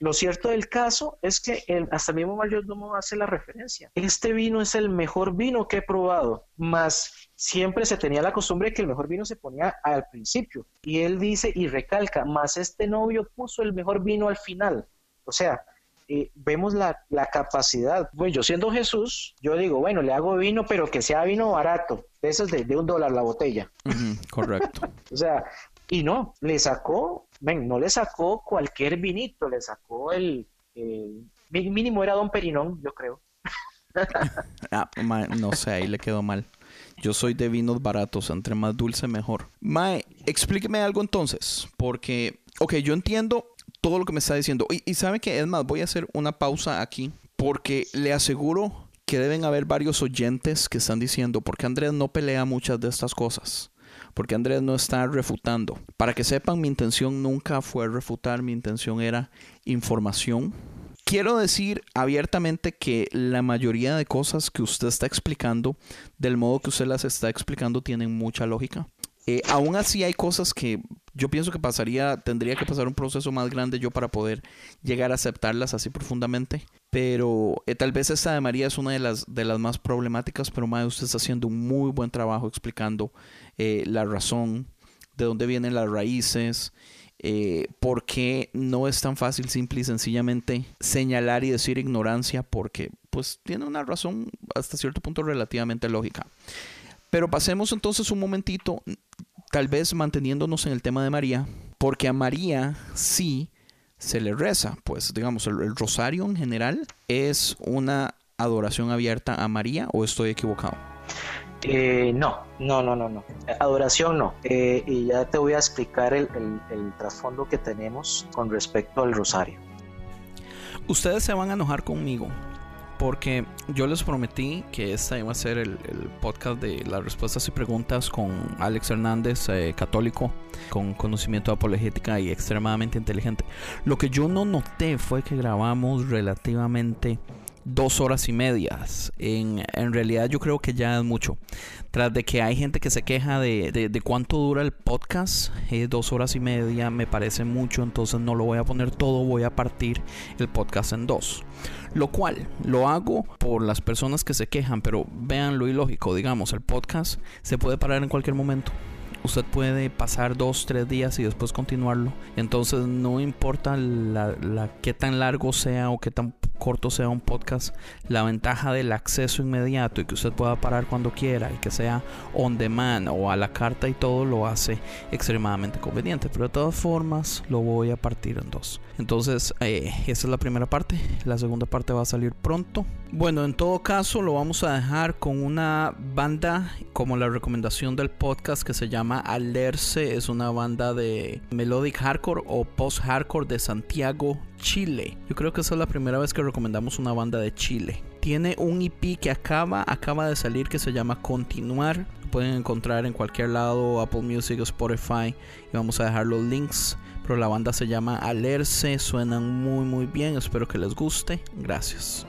C: lo cierto del caso es que el, hasta el mismo mayordomo hace la referencia. Este vino es el mejor vino que he probado, más siempre se tenía la costumbre que el mejor vino se ponía al principio. Y él dice y recalca, más este novio puso el mejor vino al final. O sea, eh, vemos la, capacidad. Bueno, yo siendo Jesús, yo digo, bueno, le hago vino, pero que sea vino barato. De esos de, de un dólar la botella.
D: correcto.
C: o sea, y no, le sacó, ven, no le sacó cualquier vinito, le sacó el, mínimo era Don Perinón, yo creo.
D: ah, no sé, ahí le quedó mal. Yo soy de vinos baratos, entre más dulce mejor. Mae, explíqueme algo entonces, porque, ok, yo entiendo todo lo que me está diciendo. Y, sabe que, es más, voy a hacer una pausa aquí, porque le aseguro que deben haber varios oyentes que están diciendo, porque Andrés no pelea muchas de estas cosas porque Andrés no está refutando. Para que sepan, mi intención nunca fue refutar, mi intención era información. Quiero decir abiertamente que la mayoría de cosas que usted está explicando, del modo que usted las está explicando, tienen mucha lógica. Eh, aún así hay cosas que yo pienso que pasaría, tendría que pasar un proceso más grande yo para poder llegar a aceptarlas así profundamente. Pero eh, tal vez esta de María es una de las, de las más problemáticas, pero más usted está haciendo un muy buen trabajo explicando eh, la razón, de dónde vienen las raíces, eh, por qué no es tan fácil simple y sencillamente señalar y decir ignorancia, porque pues tiene una razón hasta cierto punto relativamente lógica. Pero pasemos entonces un momentito, tal vez manteniéndonos en el tema de María, porque a María sí se le reza, pues digamos, el, rosario en general es una adoración abierta a María o estoy equivocado?
C: Eh, no, no, no, no, no. Adoración no. Eh, y ya te voy a explicar el, el trasfondo que tenemos con respecto al rosario.
D: Ustedes se van a enojar conmigo, porque yo les prometí que esta iba a ser el, podcast de las respuestas y preguntas con Alex Hernández, eh, católico, con conocimiento de apologética y extremadamente inteligente. Lo que yo no noté fue que grabamos relativamente dos horas y medias. En, en, realidad yo creo que ya es mucho. Tras de que hay gente que se queja de, de, cuánto dura el podcast, eh, dos horas y media me parece mucho, entonces no lo voy a poner todo, voy a partir el podcast en dos. Lo cual lo hago por las personas que se quejan, pero vean lo ilógico, digamos, el podcast se puede parar en cualquier momento usted puede pasar dos, tres días y después continuarlo. Entonces no importa la, qué tan largo sea o qué tan corto sea un podcast, la ventaja del acceso inmediato y que usted pueda parar cuando quiera y que sea on demand o a la carta y todo lo hace extremadamente conveniente. Pero de todas formas lo voy a partir en dos. Entonces eh, esa es la primera parte. La segunda parte va a salir pronto. Bueno, en todo caso lo vamos a dejar con una banda como la recomendación del podcast que se llama Alerce. Es una banda de melodic hardcore o post hardcore de Santiago, Chile. Yo creo que esa es la primera vez que recomendamos una banda de Chile. Tiene un EP que acaba, acaba de salir que se llama Continuar. Lo pueden encontrar en cualquier lado, Apple Music Spotify. Y vamos a dejar los links
F: pero la banda se llama Alerce, suenan muy muy bien, espero que les guste, gracias.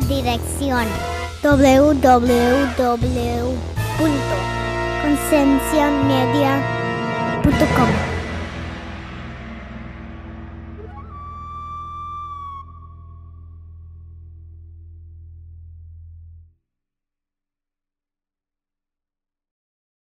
G: Dirección www.concienciamedia.com